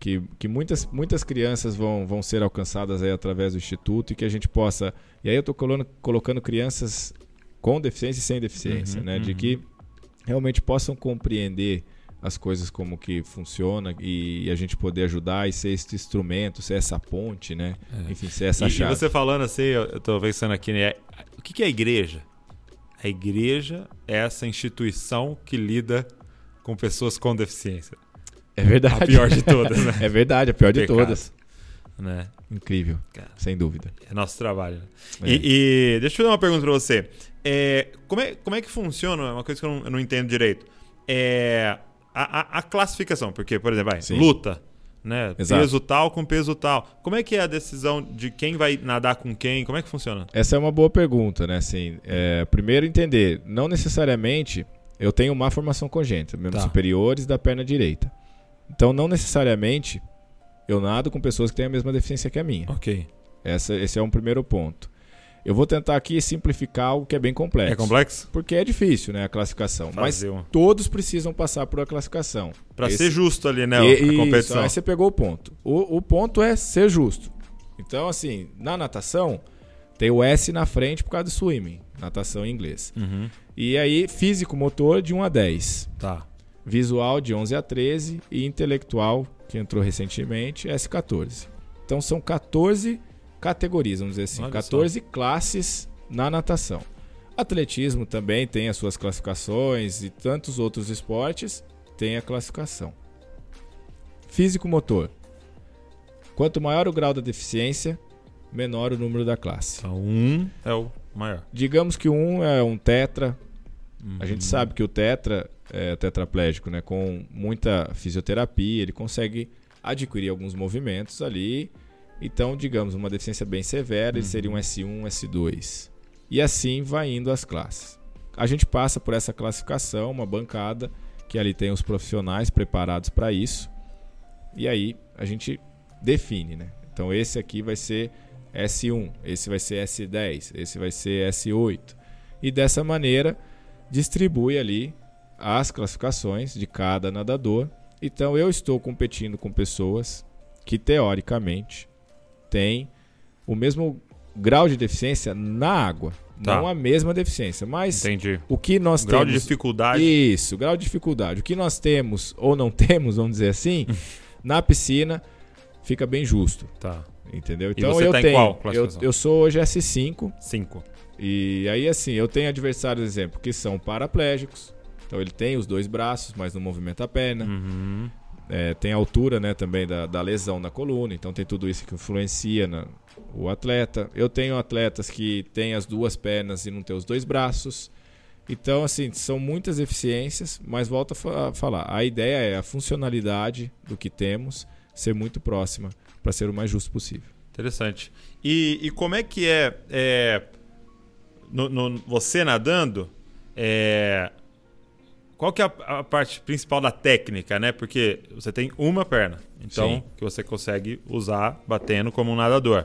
[SPEAKER 3] que, que muitas, muitas crianças vão, vão ser alcançadas aí através do Instituto e que a gente possa. E aí eu estou colocando, colocando crianças com deficiência e sem deficiência,
[SPEAKER 2] Uhum,
[SPEAKER 3] né? De
[SPEAKER 2] uhum.
[SPEAKER 3] que realmente possam compreender as coisas como que funciona e, a gente poder ajudar e ser esse instrumento, ser essa ponte, né? Enfim, ser essa
[SPEAKER 2] É. E, e
[SPEAKER 3] chave.
[SPEAKER 2] você falando assim, eu, tô pensando aqui, né? O que, que é a igreja? A igreja é essa instituição que lida com pessoas com deficiência.
[SPEAKER 3] É verdade.
[SPEAKER 2] A pior de todas, né?
[SPEAKER 3] É verdade, a pior de
[SPEAKER 2] Pecado.
[SPEAKER 3] todas.
[SPEAKER 2] né?
[SPEAKER 3] Incrível,
[SPEAKER 2] Cara.
[SPEAKER 3] sem dúvida.
[SPEAKER 2] É nosso trabalho. né?
[SPEAKER 3] É.
[SPEAKER 2] E, e deixa eu fazer uma pergunta pra você. É, como, é, como é que funciona? É uma coisa que eu não, eu não entendo direito. É a, a- a classificação, porque, por exemplo, vai,
[SPEAKER 3] Sim.
[SPEAKER 2] luta, né?
[SPEAKER 3] Exato.
[SPEAKER 2] Peso tal com peso tal. Como é que é a decisão de quem vai nadar com quem? Como é que funciona?
[SPEAKER 3] Essa é uma boa pergunta, né? Assim, é, primeiro entender, não necessariamente eu tenho má formação congênita, membros
[SPEAKER 2] Tá.
[SPEAKER 3] superiores da perna direita. Então, não necessariamente eu nado com pessoas que têm a mesma deficiência que a minha.
[SPEAKER 2] Ok.
[SPEAKER 3] Essa, esse é um primeiro ponto. Eu vou tentar aqui simplificar algo que é bem complexo.
[SPEAKER 2] É complexo?
[SPEAKER 3] Porque é difícil, né, a classificação. Mas todos precisam passar por a classificação.
[SPEAKER 2] Pra
[SPEAKER 3] Esse-
[SPEAKER 2] ser justo ali, né?
[SPEAKER 3] e-
[SPEAKER 2] a
[SPEAKER 3] isso,
[SPEAKER 2] competição.
[SPEAKER 3] aí você pegou o ponto. O, o ponto é ser justo. Então, assim, na natação, tem o S na frente por causa do swimming, natação em inglês.
[SPEAKER 2] Uhum.
[SPEAKER 3] E aí, físico-motor de 1 a 10,
[SPEAKER 2] Tá.
[SPEAKER 3] Visual de 11 a 13 e intelectual, que entrou recentemente, S14. Então, são 14 categorias, vamos dizer assim,
[SPEAKER 2] Olha
[SPEAKER 3] 14 classes na natação. Atletismo também tem as suas classificações e tantos outros esportes têm a classificação. Físico-motor. Quanto maior o grau da deficiência, menor o número da classe.
[SPEAKER 2] Então, um é o maior.
[SPEAKER 3] Digamos que um é um tetra. A
[SPEAKER 2] Uhum.
[SPEAKER 3] gente sabe que o tetra é tetraplégico, né? Com muita fisioterapia, ele consegue adquirir alguns movimentos ali. Então, digamos, uma deficiência bem severa, ele seria um S1, S2. E assim vai indo as classes. A gente passa por essa classificação, uma bancada, que ali tem os profissionais preparados para isso. E aí a gente define, né? Então esse aqui vai ser S1, esse vai ser S10, esse vai ser S8. E dessa maneira distribui ali as classificações de cada nadador. Então eu estou competindo com pessoas que teoricamente têm o mesmo grau de deficiência na água,
[SPEAKER 2] Tá.
[SPEAKER 3] não a mesma deficiência, mas
[SPEAKER 2] Entendi.
[SPEAKER 3] o que nós
[SPEAKER 2] Grau
[SPEAKER 3] temos
[SPEAKER 2] de dificuldade.
[SPEAKER 3] isso, grau de dificuldade. O que nós temos ou não temos, vamos dizer assim, na piscina, fica bem justo.
[SPEAKER 2] Tá.
[SPEAKER 3] Entendeu? Então eu
[SPEAKER 2] tá
[SPEAKER 3] tenho.
[SPEAKER 2] qual
[SPEAKER 3] eu, eu sou hoje S5.
[SPEAKER 2] Cinco.
[SPEAKER 3] E aí, assim, eu tenho adversários, exemplo, que são paraplégicos. Então ele tem os dois braços, mas não movimenta a perna.
[SPEAKER 2] Uhum.
[SPEAKER 3] É, tem a altura né, também da, da lesão na coluna, então tem tudo isso que influencia na, o atleta. Eu tenho atletas que têm as duas pernas e não tem os dois braços. Então, assim, são muitas eficiências, mas volto a fa- falar. A ideia é a funcionalidade do que temos ser muito próxima para ser o mais justo possível.
[SPEAKER 2] Interessante. E, e como é que é, é, no, no- você nadando? é, qual que é a, a parte principal da técnica, né? Porque você tem uma perna, então
[SPEAKER 3] Sim.
[SPEAKER 2] que você consegue usar batendo como um nadador.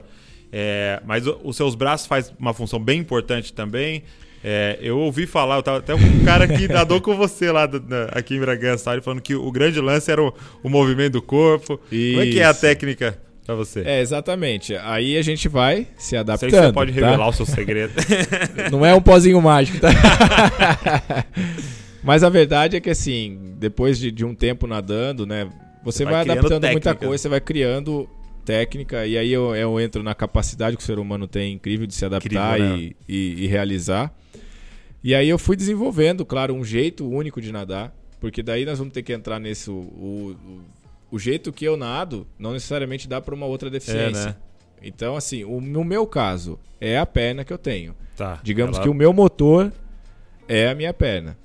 [SPEAKER 2] É, mas o- os seus braços faz uma função bem importante também. É, eu ouvi falar, eu tava até um cara que nadou com você lá do- na- aqui em Bragança, falando que o grande lance era o, o movimento do corpo. Como é que é a
[SPEAKER 3] Isso.
[SPEAKER 2] técnica pra você?
[SPEAKER 3] É, exatamente. Aí a gente vai se
[SPEAKER 2] Sei
[SPEAKER 3] adaptando.
[SPEAKER 2] que você pode
[SPEAKER 3] tá?
[SPEAKER 2] revelar o seu segredo.
[SPEAKER 3] Não é um pozinho mágico, tá? Mas a verdade é que, assim, depois de, de um tempo nadando, né? Você,
[SPEAKER 2] Você vai
[SPEAKER 3] vai, adaptando muita
[SPEAKER 2] técnica.
[SPEAKER 3] coisa, você vai criando técnica, e aí eu, eu entro na capacidade que o ser humano tem incrível de se adaptar
[SPEAKER 2] Incrível, né?
[SPEAKER 3] e, e- e realizar. E aí eu fui desenvolvendo, claro, um jeito único de nadar, porque daí nós vamos ter que entrar nesse. O, o, o jeito que eu nado não necessariamente dá para uma outra deficiência.
[SPEAKER 2] né?
[SPEAKER 3] Então, assim, o, no meu caso, é a perna que eu tenho.
[SPEAKER 2] Tá.
[SPEAKER 3] Digamos
[SPEAKER 2] ela-
[SPEAKER 3] que o meu motor é a minha perna.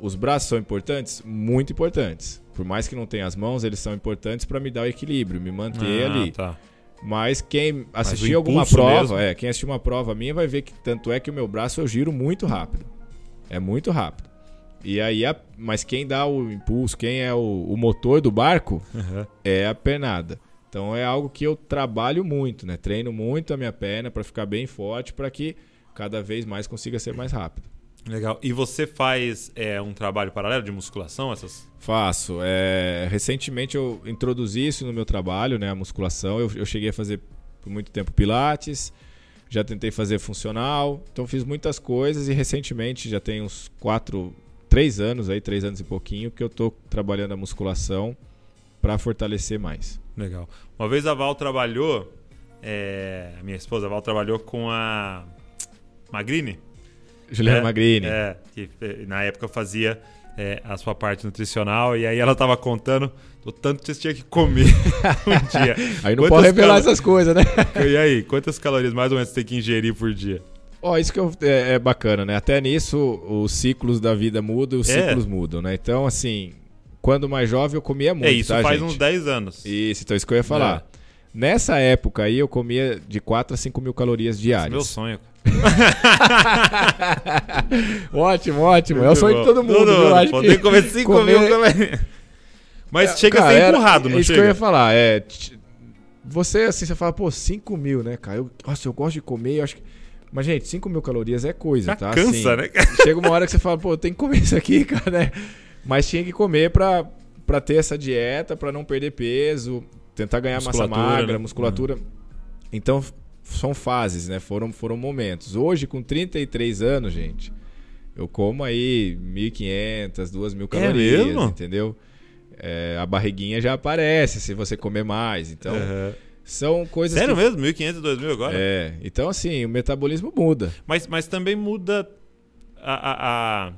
[SPEAKER 3] Os braços são importantes? Muito importantes. Por mais que não tenha as mãos, eles são importantes para me dar o equilíbrio, me manter
[SPEAKER 2] Ah,
[SPEAKER 3] ali.
[SPEAKER 2] Tá.
[SPEAKER 3] Mas quem assistir alguma prova,
[SPEAKER 2] mesmo?
[SPEAKER 3] é, quem assistir uma prova minha vai ver que tanto é que o meu braço eu giro muito rápido. É muito rápido. E aí, a- mas quem dá o impulso, quem é o, o motor do barco,
[SPEAKER 2] Uhum.
[SPEAKER 3] é a pernada. Então é algo que eu trabalho muito, né? Treino muito a minha perna para ficar bem forte, para que cada vez mais consiga ser mais rápido.
[SPEAKER 2] Legal. E você faz é, um trabalho paralelo de musculação? Essas...
[SPEAKER 3] Faço. É, recentemente eu introduzi isso no meu trabalho, né? A musculação. Eu, eu cheguei a fazer por muito tempo pilates, já tentei fazer funcional, então fiz muitas coisas e recentemente já tem uns quatro, três anos aí, três anos e pouquinho que eu tô trabalhando a musculação para fortalecer mais.
[SPEAKER 2] Legal. Uma vez a Val trabalhou, é, a minha esposa, a Val, trabalhou com a Magrini.
[SPEAKER 3] Juliana
[SPEAKER 2] É,
[SPEAKER 3] Magrini.
[SPEAKER 2] É, que eh, na época fazia é, a sua parte nutricional e aí ela tava contando do tanto que você tinha que comer um dia.
[SPEAKER 3] Aí não
[SPEAKER 2] Quantas
[SPEAKER 3] pode revelar essas coisas, né?
[SPEAKER 2] E aí, quantas calorias mais ou menos você tem que ingerir por dia?
[SPEAKER 3] Ó, isso que eu- é, é bacana, né? Até nisso os ciclos da vida mudam, os
[SPEAKER 2] É.
[SPEAKER 3] ciclos mudam, né? Então, assim, quando mais jovem eu comia muito,
[SPEAKER 2] é, isso
[SPEAKER 3] tá,
[SPEAKER 2] faz
[SPEAKER 3] gente?
[SPEAKER 2] uns 10 anos.
[SPEAKER 3] Isso, então isso que eu ia falar.
[SPEAKER 2] É.
[SPEAKER 3] Nessa época aí eu comia de 4 a 5 mil calorias
[SPEAKER 2] Esse é meu
[SPEAKER 3] diárias.
[SPEAKER 2] sonho.
[SPEAKER 3] ótimo, ótimo. É o sonho de todo mundo,
[SPEAKER 2] Todo mundo.
[SPEAKER 3] Acho
[SPEAKER 2] Poder
[SPEAKER 3] que
[SPEAKER 2] comer 5
[SPEAKER 3] comer-
[SPEAKER 2] mil calorias. Mas
[SPEAKER 3] É,
[SPEAKER 2] chega
[SPEAKER 3] cara,
[SPEAKER 2] a ser
[SPEAKER 3] era-
[SPEAKER 2] empurrado, não
[SPEAKER 3] Isso
[SPEAKER 2] chega?
[SPEAKER 3] que eu ia falar, é... Você, assim, você fala, pô, 5 mil, né, cara? Eu, nossa, eu gosto de comer, eu acho que... Mas, gente, 5 mil calorias é coisa,
[SPEAKER 2] Já
[SPEAKER 3] tá?
[SPEAKER 2] cansa,
[SPEAKER 3] Assim,
[SPEAKER 2] né?
[SPEAKER 3] Chega uma hora que você fala, pô, tem que comer isso aqui, cara, né? Mas tinha que comer pra, pra ter essa dieta, pra não perder peso, tentar ganhar massa magra,
[SPEAKER 2] né?
[SPEAKER 3] musculatura. Então, f- são fases, né? Foram, foram momentos. Hoje, com 33 anos, gente, eu como aí 1.500, 2.000 calorias,
[SPEAKER 2] É mesmo?
[SPEAKER 3] entendeu? É, a barriguinha já aparece se você comer mais. Então,
[SPEAKER 2] Aham.
[SPEAKER 3] São coisas
[SPEAKER 2] Sério
[SPEAKER 3] que...
[SPEAKER 2] mesmo? 1.500, 2.000 agora?
[SPEAKER 3] É, então assim, o metabolismo muda.
[SPEAKER 2] Mas, mas também muda a, a- a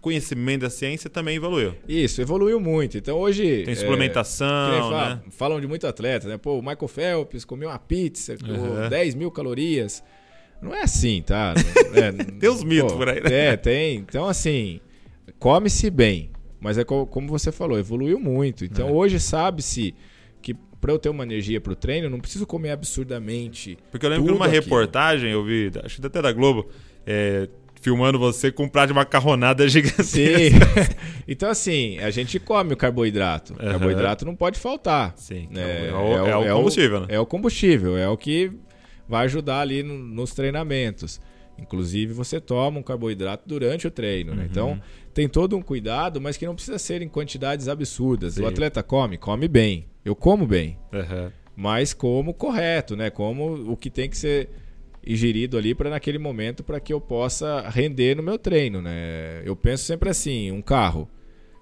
[SPEAKER 2] conhecimento da ciência também evoluiu.
[SPEAKER 3] Isso, evoluiu muito. Então hoje.
[SPEAKER 2] Tem
[SPEAKER 3] é,
[SPEAKER 2] suplementação,
[SPEAKER 3] nem fala-
[SPEAKER 2] né?
[SPEAKER 3] Falam de muito atleta, né? Pô, o Michael Phelps comeu uma pizza com
[SPEAKER 2] Uhum.
[SPEAKER 3] 10 mil calorias. Não é assim, tá? É,
[SPEAKER 2] Tem uns mitos por aí, né?
[SPEAKER 3] É, tem. Então, assim, come-se bem. Mas é co- como você falou, evoluiu muito. Então,
[SPEAKER 2] É.
[SPEAKER 3] hoje sabe-se para eu ter uma energia pro treino, eu não preciso comer absurdamente.
[SPEAKER 2] Porque eu lembro que numa
[SPEAKER 3] aquilo.
[SPEAKER 2] reportagem eu vi, acho que até da Globo, é, filmando você com um prato de macarronada gigantesca.
[SPEAKER 3] Sim. então, assim, a gente come o carboidrato. O
[SPEAKER 2] Aham.
[SPEAKER 3] carboidrato não pode faltar.
[SPEAKER 2] Sim,
[SPEAKER 3] É,
[SPEAKER 2] é, o, é o combustível, né?
[SPEAKER 3] É o combustível, é o que vai ajudar ali no- nos treinamentos. Inclusive, você toma um carboidrato durante o treino,
[SPEAKER 2] Uhum.
[SPEAKER 3] né? Então, tem todo um cuidado, mas que não precisa ser em quantidades absurdas.
[SPEAKER 2] Sim.
[SPEAKER 3] O atleta come, come bem. Eu como bem,
[SPEAKER 2] Aham.
[SPEAKER 3] mas como correto, né? Como o que tem que ser ingerido ali para naquele momento para que eu possa render no meu treino, né? Eu penso sempre assim, um carro.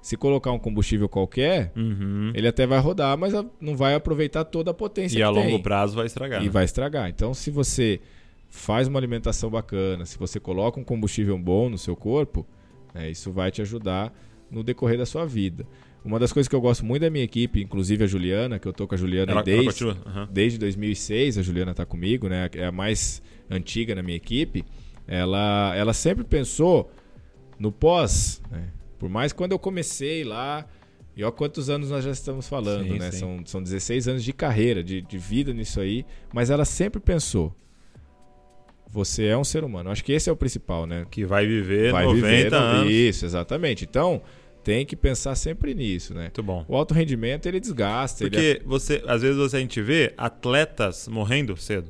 [SPEAKER 3] Se colocar um combustível qualquer,
[SPEAKER 2] Uhum.
[SPEAKER 3] ele até vai rodar, mas não vai aproveitar toda a potência
[SPEAKER 2] E a longo
[SPEAKER 3] tem.
[SPEAKER 2] prazo vai estragar.
[SPEAKER 3] E
[SPEAKER 2] né?
[SPEAKER 3] vai estragar. Então, se você faz uma alimentação bacana, se você coloca um combustível bom no seu corpo, né, isso vai te ajudar no decorrer da sua vida. Uma das coisas que eu gosto muito da minha equipe, inclusive a Juliana, que eu tô com a Juliana
[SPEAKER 2] Ela, ela
[SPEAKER 3] desde,
[SPEAKER 2] continua. Aham.
[SPEAKER 3] desde 2006, a Juliana tá comigo, né? É a mais antiga na minha equipe. Ela, ela sempre pensou no pós, né? Por mais que quando eu comecei lá, e olha quantos anos nós já estamos falando,
[SPEAKER 2] Sim,
[SPEAKER 3] né?
[SPEAKER 2] sim.
[SPEAKER 3] São, são 16 anos de carreira, de, de vida nisso aí, mas ela sempre pensou: você é um ser humano. Acho que esse é o principal, né?
[SPEAKER 2] Que vai viver
[SPEAKER 3] Vai
[SPEAKER 2] 90
[SPEAKER 3] viver,
[SPEAKER 2] anos.
[SPEAKER 3] Isso, exatamente. Então, tem que pensar sempre nisso, né?
[SPEAKER 2] Muito bom.
[SPEAKER 3] O alto rendimento ele desgasta, ele
[SPEAKER 2] Porque você, às vezes você, a gente vê atletas morrendo cedo.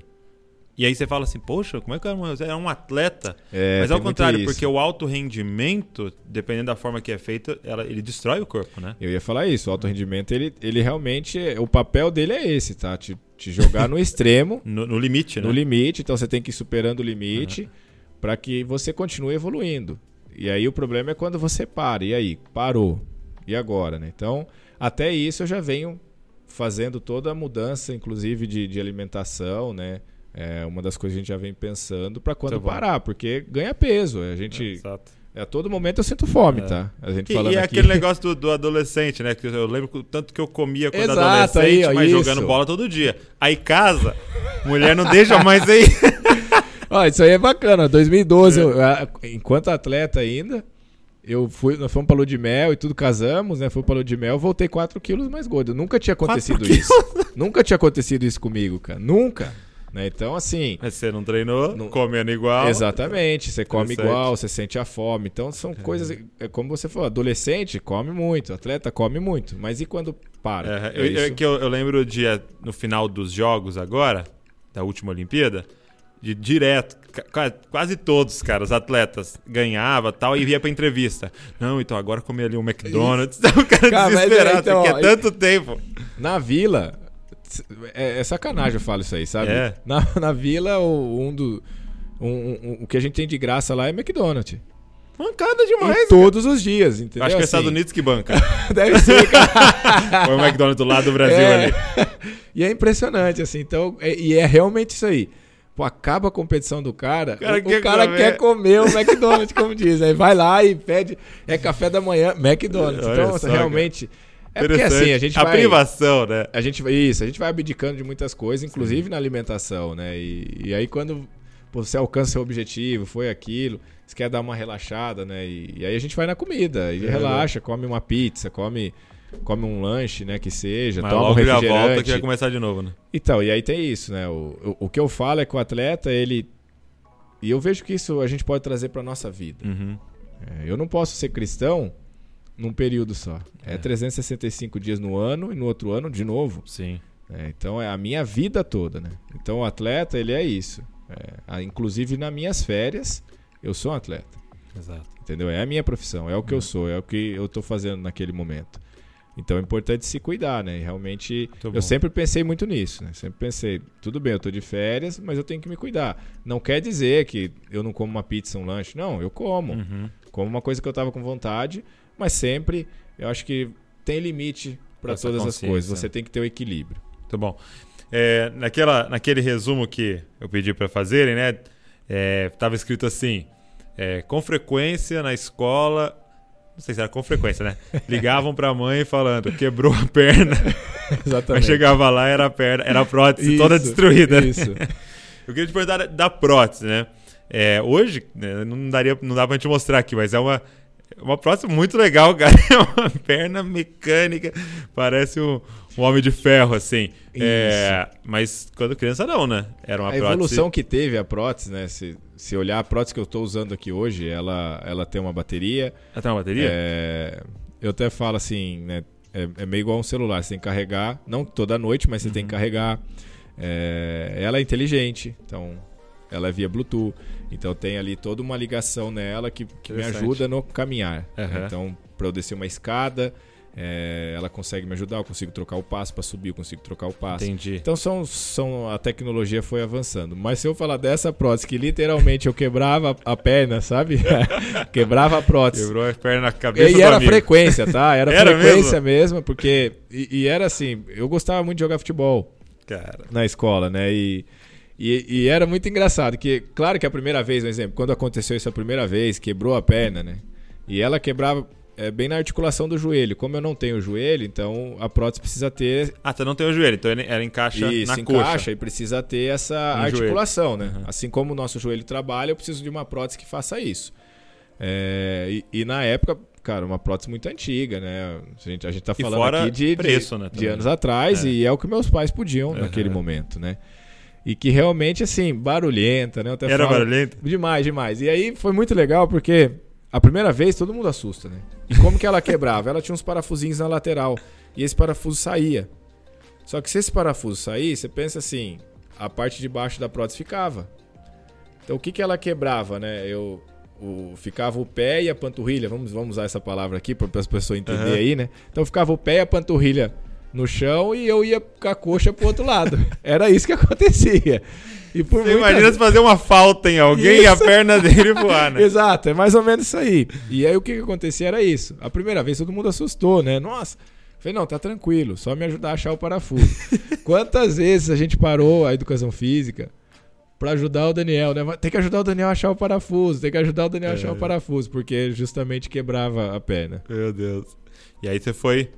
[SPEAKER 2] E aí você fala assim, poxa, como é que um, era um atleta?
[SPEAKER 3] É,
[SPEAKER 2] Mas ao contrário, porque o alto rendimento, dependendo da forma que é feito, ela- ele destrói o corpo, né?
[SPEAKER 3] Eu ia falar isso, o alto rendimento, ele, ele realmente, o papel dele é esse, tá? Te, te jogar no extremo,
[SPEAKER 2] No, no limite, né?
[SPEAKER 3] no limite, então você tem que ir superando o limite para que você continue evoluindo. E aí o problema é quando você para, e aí? Parou. E agora, né? Então, até isso eu já venho fazendo toda a mudança, inclusive de, de alimentação, né? É uma das coisas que a gente já vem pensando para quando
[SPEAKER 2] bom.
[SPEAKER 3] parar, porque ganha peso. A gente,
[SPEAKER 2] Exato.
[SPEAKER 3] a todo momento eu sinto fome,
[SPEAKER 2] É.
[SPEAKER 3] tá? A gente
[SPEAKER 2] E,
[SPEAKER 3] falando
[SPEAKER 2] e
[SPEAKER 3] aqui.
[SPEAKER 2] aquele negócio do, do adolescente, né? Que eu lembro que o tanto que eu comia quando
[SPEAKER 3] Exato,
[SPEAKER 2] adolescente,
[SPEAKER 3] aí, ó,
[SPEAKER 2] mas
[SPEAKER 3] isso.
[SPEAKER 2] jogando bola todo dia. Aí casa, mulher não deixa mais aí.
[SPEAKER 3] Ó, isso aí é bacana. 2012, eu, a- enquanto atleta ainda, eu fui, nós fomos pra lua de mel e tudo casamos, né? Fui pra lua de mel, voltei 4 quilos mais gordo. Nunca tinha acontecido isso. Nunca tinha acontecido isso comigo, cara. Nunca. Né? Então, assim.
[SPEAKER 2] Mas você não treinou,
[SPEAKER 3] Não-
[SPEAKER 2] comendo igual.
[SPEAKER 3] Exatamente, você come igual, você sente a fome. Então são coisas, é como você falou, adolescente come muito, atleta come muito, mas e quando para?
[SPEAKER 2] É, eu,
[SPEAKER 3] É
[SPEAKER 2] eu-
[SPEAKER 3] isso.
[SPEAKER 2] que eu, eu lembro de no final dos jogos agora, da última Olimpíada, de direto, quase todos, cara, os atletas ganhava tal e ia pra entrevista. Não, então agora comer ali um McDonald's. o cara,
[SPEAKER 3] Cara, é,
[SPEAKER 2] desesperado,
[SPEAKER 3] então,
[SPEAKER 2] porque é tanto tempo.
[SPEAKER 3] Na vila, é, é sacanagem eu falo isso aí, sabe?
[SPEAKER 2] É.
[SPEAKER 3] Na, na vila, o, um do. um- um- o que a gente tem de graça lá é McDonald's.
[SPEAKER 2] Mancada
[SPEAKER 3] E
[SPEAKER 2] demais.
[SPEAKER 3] todos os dias, entendeu?
[SPEAKER 2] Acho que é
[SPEAKER 3] Assim,
[SPEAKER 2] Estados Unidos que banca.
[SPEAKER 3] Deve ser, cara.
[SPEAKER 2] Foi o McDonald's do lado do Brasil
[SPEAKER 3] É.
[SPEAKER 2] ali.
[SPEAKER 3] E é impressionante, assim. Então, é- e é realmente isso aí. Pô, acaba a competição do cara,
[SPEAKER 2] cara
[SPEAKER 3] o, o
[SPEAKER 2] quer
[SPEAKER 3] cara
[SPEAKER 2] comer.
[SPEAKER 3] quer comer o McDonald's, como diz. Aí vai lá e pede, é café da manhã, McDonald's.
[SPEAKER 2] Olha
[SPEAKER 3] então,
[SPEAKER 2] só,
[SPEAKER 3] realmente. É porque assim, a gente
[SPEAKER 2] a
[SPEAKER 3] vai.
[SPEAKER 2] privação, né?
[SPEAKER 3] A gente vai, isso, a gente vai abdicando de muitas coisas, inclusive na alimentação, né? E, e aí quando pô, você alcança seu objetivo, foi aquilo, você quer dar uma relaxada, né? E, e aí a gente vai na comida, e
[SPEAKER 2] É
[SPEAKER 3] relaxa, come uma pizza, come, come um lanche, né? Que seja,
[SPEAKER 2] Mas
[SPEAKER 3] toma um
[SPEAKER 2] logo volta
[SPEAKER 3] refrigerante.
[SPEAKER 2] que vai começar de novo, né?
[SPEAKER 3] Então, e aí tem isso, né? O, o, o que eu falo é que o atleta, ele... E eu vejo que isso a gente pode trazer pra nossa vida.
[SPEAKER 2] Uhum.
[SPEAKER 3] É, eu não posso ser cristão num período só. É 365 dias no ano e no outro ano de novo.
[SPEAKER 2] Sim.
[SPEAKER 3] É, então é a minha vida toda, né? Então o atleta, ele é isso. É, inclusive nas minhas férias, eu sou um atleta.
[SPEAKER 2] Exato.
[SPEAKER 3] Entendeu? É a minha profissão, é o que eu sou, é o que eu tô fazendo naquele momento. Então é importante se cuidar, né? E realmente, eu sempre pensei muito nisso, né? Sempre pensei, tudo bem, eu tô de férias, mas eu tenho que me cuidar. Não quer dizer que eu não como uma pizza, um lanche. Não, eu como.
[SPEAKER 2] Uhum.
[SPEAKER 3] Como uma coisa que eu tava com vontade, mas sempre eu acho que tem limite para todas as coisas. Você tem que ter o equilíbrio.
[SPEAKER 2] Muito bom. É, naquela, naquele resumo que eu pedi para fazerem, né? É, tava escrito assim: é, com frequência na escola. Não sei se era com frequência, né? Ligavam pra mãe falando, quebrou a perna. Mas
[SPEAKER 3] Exatamente.
[SPEAKER 2] chegava lá, era a perna, era a prótese toda
[SPEAKER 3] Isso,
[SPEAKER 2] destruída. né?
[SPEAKER 3] Isso.
[SPEAKER 2] Eu queria te perguntar da prótese, né? É, hoje, né, não, daria, não dá pra gente mostrar aqui, mas é uma, uma prótese muito legal, cara. É uma perna mecânica, parece um, um homem de ferro, assim. É, mas quando criança, não, né? Era uma
[SPEAKER 3] a
[SPEAKER 2] prótese.
[SPEAKER 3] evolução que teve a prótese, né? Se, se olhar a prótese que eu estou usando aqui hoje, ela, ela tem uma bateria.
[SPEAKER 2] Ah, tem uma bateria?
[SPEAKER 3] É, eu até falo assim, né? É, é meio igual um celular, você tem que carregar, não toda noite, mas você tem que
[SPEAKER 2] Uhum.
[SPEAKER 3] carregar. É, ela é inteligente, então ela é via Bluetooth. Então tem ali toda uma ligação nela que, que me ajuda no caminhar.
[SPEAKER 2] Aham.
[SPEAKER 3] Então, para eu descer uma escada, É, ela consegue me ajudar, eu consigo trocar o passo para subir, eu consigo trocar o passo.
[SPEAKER 2] Entendi.
[SPEAKER 3] Então são, são a tecnologia foi avançando. Mas se eu falar dessa prótese que literalmente eu quebrava a perna, sabe? quebrava a prótese.
[SPEAKER 2] Quebrou a perna na cabeça
[SPEAKER 3] E
[SPEAKER 2] do
[SPEAKER 3] era
[SPEAKER 2] amigo.
[SPEAKER 3] frequência, tá? Era,
[SPEAKER 2] Era
[SPEAKER 3] frequência mesmo, porque e, e era assim, eu gostava muito de jogar futebol
[SPEAKER 2] Cara.
[SPEAKER 3] na escola, né? E, e, e era muito engraçado, que claro que a primeira vez, um exemplo, quando aconteceu isso a primeira vez, quebrou a perna, né? E ela quebrava é, bem na articulação do joelho. Como eu não tenho joelho, então a prótese precisa ter
[SPEAKER 2] Ah, você não tem o joelho, então ela encaixa
[SPEAKER 3] isso,
[SPEAKER 2] na
[SPEAKER 3] encaixa
[SPEAKER 2] coxa.
[SPEAKER 3] e precisa ter essa
[SPEAKER 2] No
[SPEAKER 3] articulação, né?
[SPEAKER 2] Uhum.
[SPEAKER 3] Assim como o nosso joelho trabalha, eu preciso de uma prótese que faça isso. É, e, e na época, cara, uma prótese muito antiga, né? A gente, a gente tá falando aqui de, de-
[SPEAKER 2] preço, né,
[SPEAKER 3] de anos atrás
[SPEAKER 2] É.
[SPEAKER 3] e é o que meus pais podiam
[SPEAKER 2] Uhum.
[SPEAKER 3] naquele momento, né? E que realmente, assim, barulhenta, né? Eu até
[SPEAKER 2] Era
[SPEAKER 3] falo-
[SPEAKER 2] barulhento?
[SPEAKER 3] Demais, demais. E aí foi muito legal porque a primeira vez todo mundo assusta, né? E como que ela quebrava? Ela tinha uns parafusinhos na lateral e esse parafuso saía. Só que se esse parafuso sair, você pensa assim, a parte de baixo da prótese ficava. Então o que que ela quebrava, né? Eu o, ficava o pé e a panturrilha, vamos, vamos usar essa palavra aqui para as pessoas entenderem
[SPEAKER 2] Aham.
[SPEAKER 3] aí, né? Então ficava o pé e a panturrilha no chão e eu ia com a coxa pro outro lado. Era isso que acontecia. E por
[SPEAKER 2] Você imagina se fazer uma falta em alguém e a
[SPEAKER 3] Isso.
[SPEAKER 2] perna dele voar, né?
[SPEAKER 3] Exato, é mais ou menos isso aí. E aí o que, que acontecia era isso. A primeira vez todo mundo assustou, né? Nossa. Falei, não, tá tranquilo, só me ajudar a achar o parafuso. Quantas vezes a gente parou a educação física pra ajudar o Daniel, né? Tem que ajudar o Daniel a achar o parafuso, tem que ajudar o Daniel a achar
[SPEAKER 2] É.
[SPEAKER 3] o parafuso, porque justamente quebrava a perna.
[SPEAKER 2] Meu Deus. E aí você foi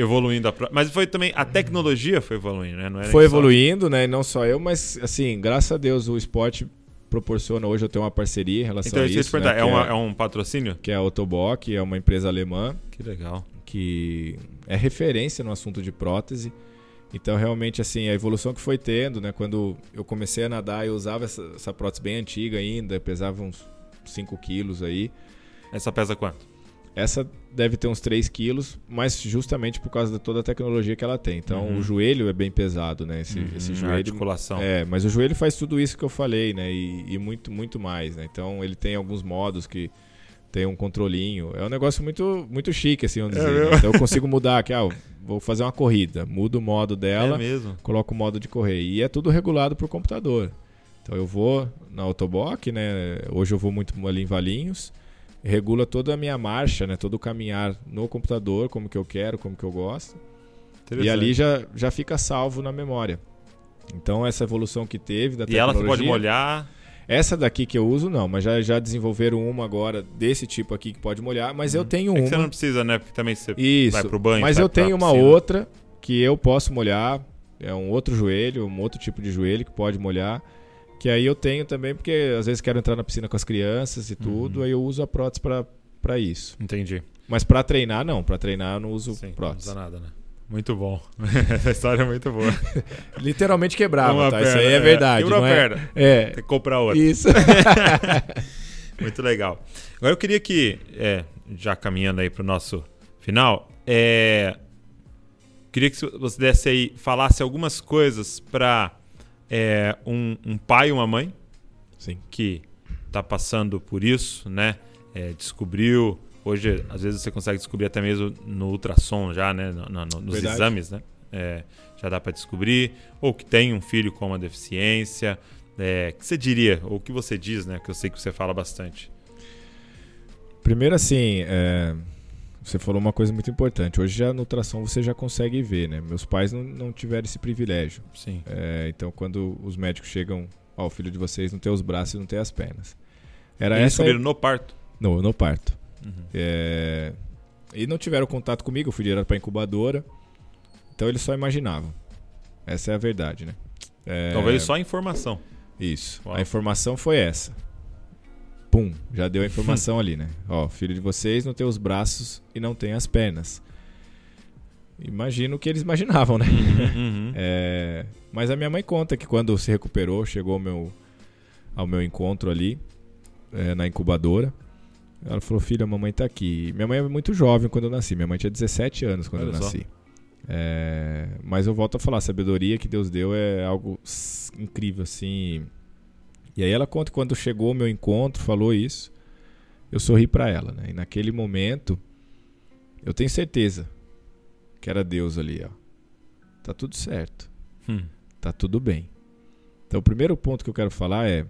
[SPEAKER 2] evoluindo a pro... Mas foi também. A tecnologia foi evoluindo, né? Não
[SPEAKER 3] Foi
[SPEAKER 2] só-
[SPEAKER 3] evoluindo, né? E não só eu, mas assim, graças a Deus o esporte proporciona hoje eu tenho uma parceria em relação
[SPEAKER 2] Então,
[SPEAKER 3] a
[SPEAKER 2] isso
[SPEAKER 3] isso. né?
[SPEAKER 2] é, uma- é um patrocínio?
[SPEAKER 3] que é a Autobock, é uma empresa alemã
[SPEAKER 2] Que legal.
[SPEAKER 3] que é referência no assunto de prótese. Então, realmente, assim, a evolução que foi tendo, né? Quando eu comecei a nadar, eu usava essa, essa prótese bem antiga ainda, pesava uns 5 quilos aí.
[SPEAKER 2] Essa pesa quanto?
[SPEAKER 3] Essa deve ter uns 3 quilos, mas justamente por causa de toda a tecnologia que ela tem. Então,
[SPEAKER 2] Uhum.
[SPEAKER 3] o joelho é bem pesado, né? Esse, esse
[SPEAKER 2] Uhum, a
[SPEAKER 3] joelho...
[SPEAKER 2] articulação.
[SPEAKER 3] É, mas o joelho faz tudo isso que eu falei, né? E, e muito, muito mais, né? Então, ele tem alguns modos que tem um controlinho. É um negócio muito, muito chique, assim, vamos
[SPEAKER 2] É
[SPEAKER 3] dizer. né?
[SPEAKER 2] mesmo?
[SPEAKER 3] Então, eu consigo mudar aqui, ah, vou fazer uma corrida. Mudo o modo dela,
[SPEAKER 2] É mesmo.
[SPEAKER 3] coloco o modo de correr. E é tudo regulado por computador. Então, eu vou na Autobock, né? Hoje eu vou muito ali em Valinhos. Regula toda a minha marcha, né? Todo o caminhar no computador, como que eu quero, como que eu gosto. E ali já, já fica salvo na memória. Então, essa evolução que teve da
[SPEAKER 2] E ela
[SPEAKER 3] tecnologia...
[SPEAKER 2] você pode molhar.
[SPEAKER 3] Essa daqui que eu uso, não, mas já, já desenvolveram uma agora desse tipo aqui que pode molhar, mas eu tenho
[SPEAKER 2] É
[SPEAKER 3] uma.
[SPEAKER 2] que você não precisa, né? Porque também você
[SPEAKER 3] Isso.
[SPEAKER 2] vai pro banho.
[SPEAKER 3] mas eu tenho uma outra que eu posso molhar. É um outro joelho, um outro tipo de joelho que pode molhar. Que aí eu tenho também, porque às vezes quero entrar na piscina com as crianças e tudo,
[SPEAKER 2] Uhum.
[SPEAKER 3] aí eu uso a prótese pra, pra isso.
[SPEAKER 2] Entendi.
[SPEAKER 3] Mas pra treinar, não. Pra treinar eu não uso
[SPEAKER 2] Sim, não
[SPEAKER 3] prótese.
[SPEAKER 2] usa nada, né? Muito bom. Essa história é muito boa.
[SPEAKER 3] Literalmente quebrava,
[SPEAKER 2] Uma
[SPEAKER 3] tá? Isso
[SPEAKER 2] perna,
[SPEAKER 3] aí é verdade.
[SPEAKER 2] Quebrou
[SPEAKER 3] não
[SPEAKER 2] a
[SPEAKER 3] é?
[SPEAKER 2] perna.
[SPEAKER 3] É.
[SPEAKER 2] Tem que comprar outra.
[SPEAKER 3] Isso.
[SPEAKER 2] Muito legal. Agora eu queria que, é, já caminhando aí pro nosso final, é, queria que você desse aí, falasse algumas coisas para um, um pai e uma mãe
[SPEAKER 3] Sim.
[SPEAKER 2] que tá passando por isso, né? É, descobriu. Hoje, às vezes, você consegue descobrir até mesmo no ultrassom já, né? No- no- no- nos
[SPEAKER 3] Verdade.
[SPEAKER 2] exames, né? É, já dá para descobrir. Ou que tem um filho com uma deficiência. É, o que você diria? Ou o que você diz, né? Que eu sei que você fala bastante.
[SPEAKER 3] Primeiro, assim, é, você falou uma coisa muito importante. Hoje, já no ultrassom, você já consegue ver, né? Meus pais não, não tiveram esse privilégio.
[SPEAKER 2] Sim.
[SPEAKER 3] É, então, quando os médicos chegam, ó, o filho de vocês não tem os braços e não tem as pernas. Era
[SPEAKER 2] Eles
[SPEAKER 3] essa...
[SPEAKER 2] no parto.
[SPEAKER 3] No, no parto.
[SPEAKER 2] Uhum.
[SPEAKER 3] É, E não tiveram contato comigo, eu fui direto pra incubadora. Então, eles só imaginavam. Essa é a verdade, né? É,
[SPEAKER 2] Talvez só a informação.
[SPEAKER 3] Isso.
[SPEAKER 2] Uau.
[SPEAKER 3] A informação foi essa. Pum, já deu a informação ali, né? Ó, filho de vocês não tem os braços e não tem as pernas. Imagino o que eles imaginavam, né?
[SPEAKER 2] Uhum.
[SPEAKER 3] É, mas a minha mãe conta que quando se recuperou, chegou ao meu, ao meu encontro ali, é, na incubadora. Ela falou: Filha, a mamãe tá aqui. Minha mãe é muito jovem quando eu nasci. Minha mãe tinha 17 anos quando
[SPEAKER 2] Olha
[SPEAKER 3] eu nasci. É, mas eu volto a falar: a sabedoria que Deus deu é algo incrível, assim. E aí ela conta que quando chegou o meu encontro, falou isso. Eu sorri pra ela, né? E naquele momento, eu tenho certeza que era Deus ali, ó. Tá tudo certo.
[SPEAKER 2] Hum.
[SPEAKER 3] Tá tudo bem. Então, o primeiro ponto que eu quero falar é: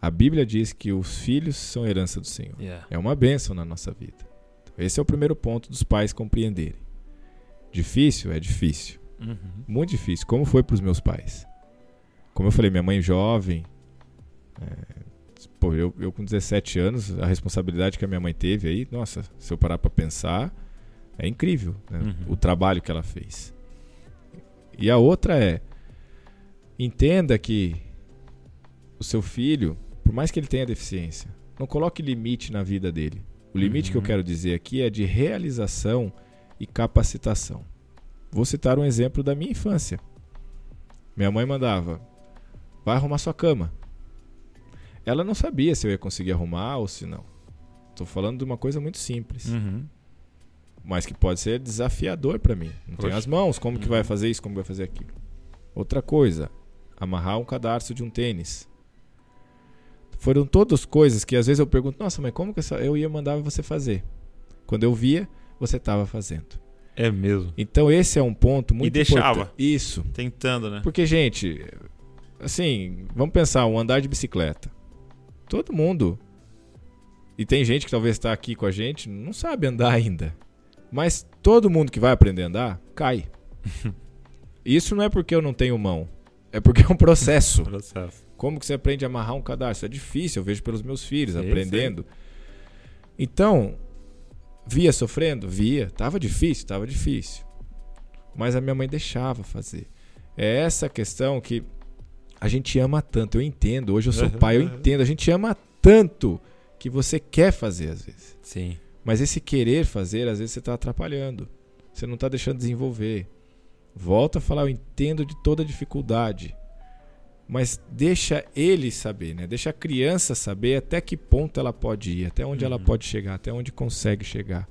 [SPEAKER 3] a Bíblia diz que os filhos são herança do Senhor.
[SPEAKER 2] Yeah.
[SPEAKER 3] É uma bênção na nossa vida. Então, esse é o primeiro ponto dos pais compreenderem. Difícil? É difícil.
[SPEAKER 2] Uhum.
[SPEAKER 3] Muito difícil. Como foi para os meus pais? Como eu falei, minha mãe jovem. É, pô, eu, eu com 17 anos, a responsabilidade que a minha mãe teve aí, nossa, se eu parar para pensar, é incrível né?
[SPEAKER 2] Uhum.
[SPEAKER 3] o trabalho que ela fez. E a outra é: entenda que o seu filho, por mais que ele tenha deficiência, não coloque limite na vida dele. O limite que eu
[SPEAKER 2] Uhum.
[SPEAKER 3] quero dizer aqui é de realização e capacitação. Vou citar um exemplo da minha infância. Minha mãe mandava: vai arrumar sua cama. Ela não sabia se eu ia conseguir arrumar ou se não. Estou falando de uma coisa muito simples,
[SPEAKER 2] Uhum.
[SPEAKER 3] mas que pode ser desafiador para mim. Não tenho
[SPEAKER 2] Poxa.
[SPEAKER 3] as mãos, como que
[SPEAKER 2] Uhum.
[SPEAKER 3] vai fazer isso, como vai fazer aquilo. Outra coisa, amarrar um cadarço de um tênis. Foram todas coisas que às vezes eu pergunto: nossa, mas como que eu ia mandar você fazer? Quando eu via, você estava fazendo.
[SPEAKER 2] É mesmo.
[SPEAKER 3] Então esse é um ponto muito
[SPEAKER 2] deixava.
[SPEAKER 3] importante. Isso.
[SPEAKER 2] Tentando, né?
[SPEAKER 3] Porque, gente, assim, vamos pensar, um andar de bicicleta. Todo mundo. E tem gente que talvez está aqui com a gente, não sabe andar ainda. Mas todo mundo que vai aprender a andar, cai. Isso não é porque eu não tenho mão. É porque é um processo.
[SPEAKER 2] Processo.
[SPEAKER 3] Como que você aprende a amarrar um cadarço? É difícil, eu vejo pelos meus filhos
[SPEAKER 2] Sei,
[SPEAKER 3] aprendendo. Então, via sofrendo? Via. Tava difícil? Tava difícil. Mas a minha mãe deixava fazer. É essa questão que a gente ama tanto. Eu entendo. Hoje eu sou
[SPEAKER 2] Uhum,
[SPEAKER 3] pai, eu
[SPEAKER 2] uhum.
[SPEAKER 3] entendo. A gente ama tanto que você quer fazer às vezes.
[SPEAKER 2] Sim.
[SPEAKER 3] Mas esse querer fazer, às vezes você está atrapalhando. Você não está deixando desenvolver. Volta a falar, eu entendo de toda a dificuldade. Mas deixa ele saber, né? Deixa a criança saber até que ponto ela pode ir, até onde ela
[SPEAKER 2] Uhum.
[SPEAKER 3] pode chegar, até onde consegue chegar.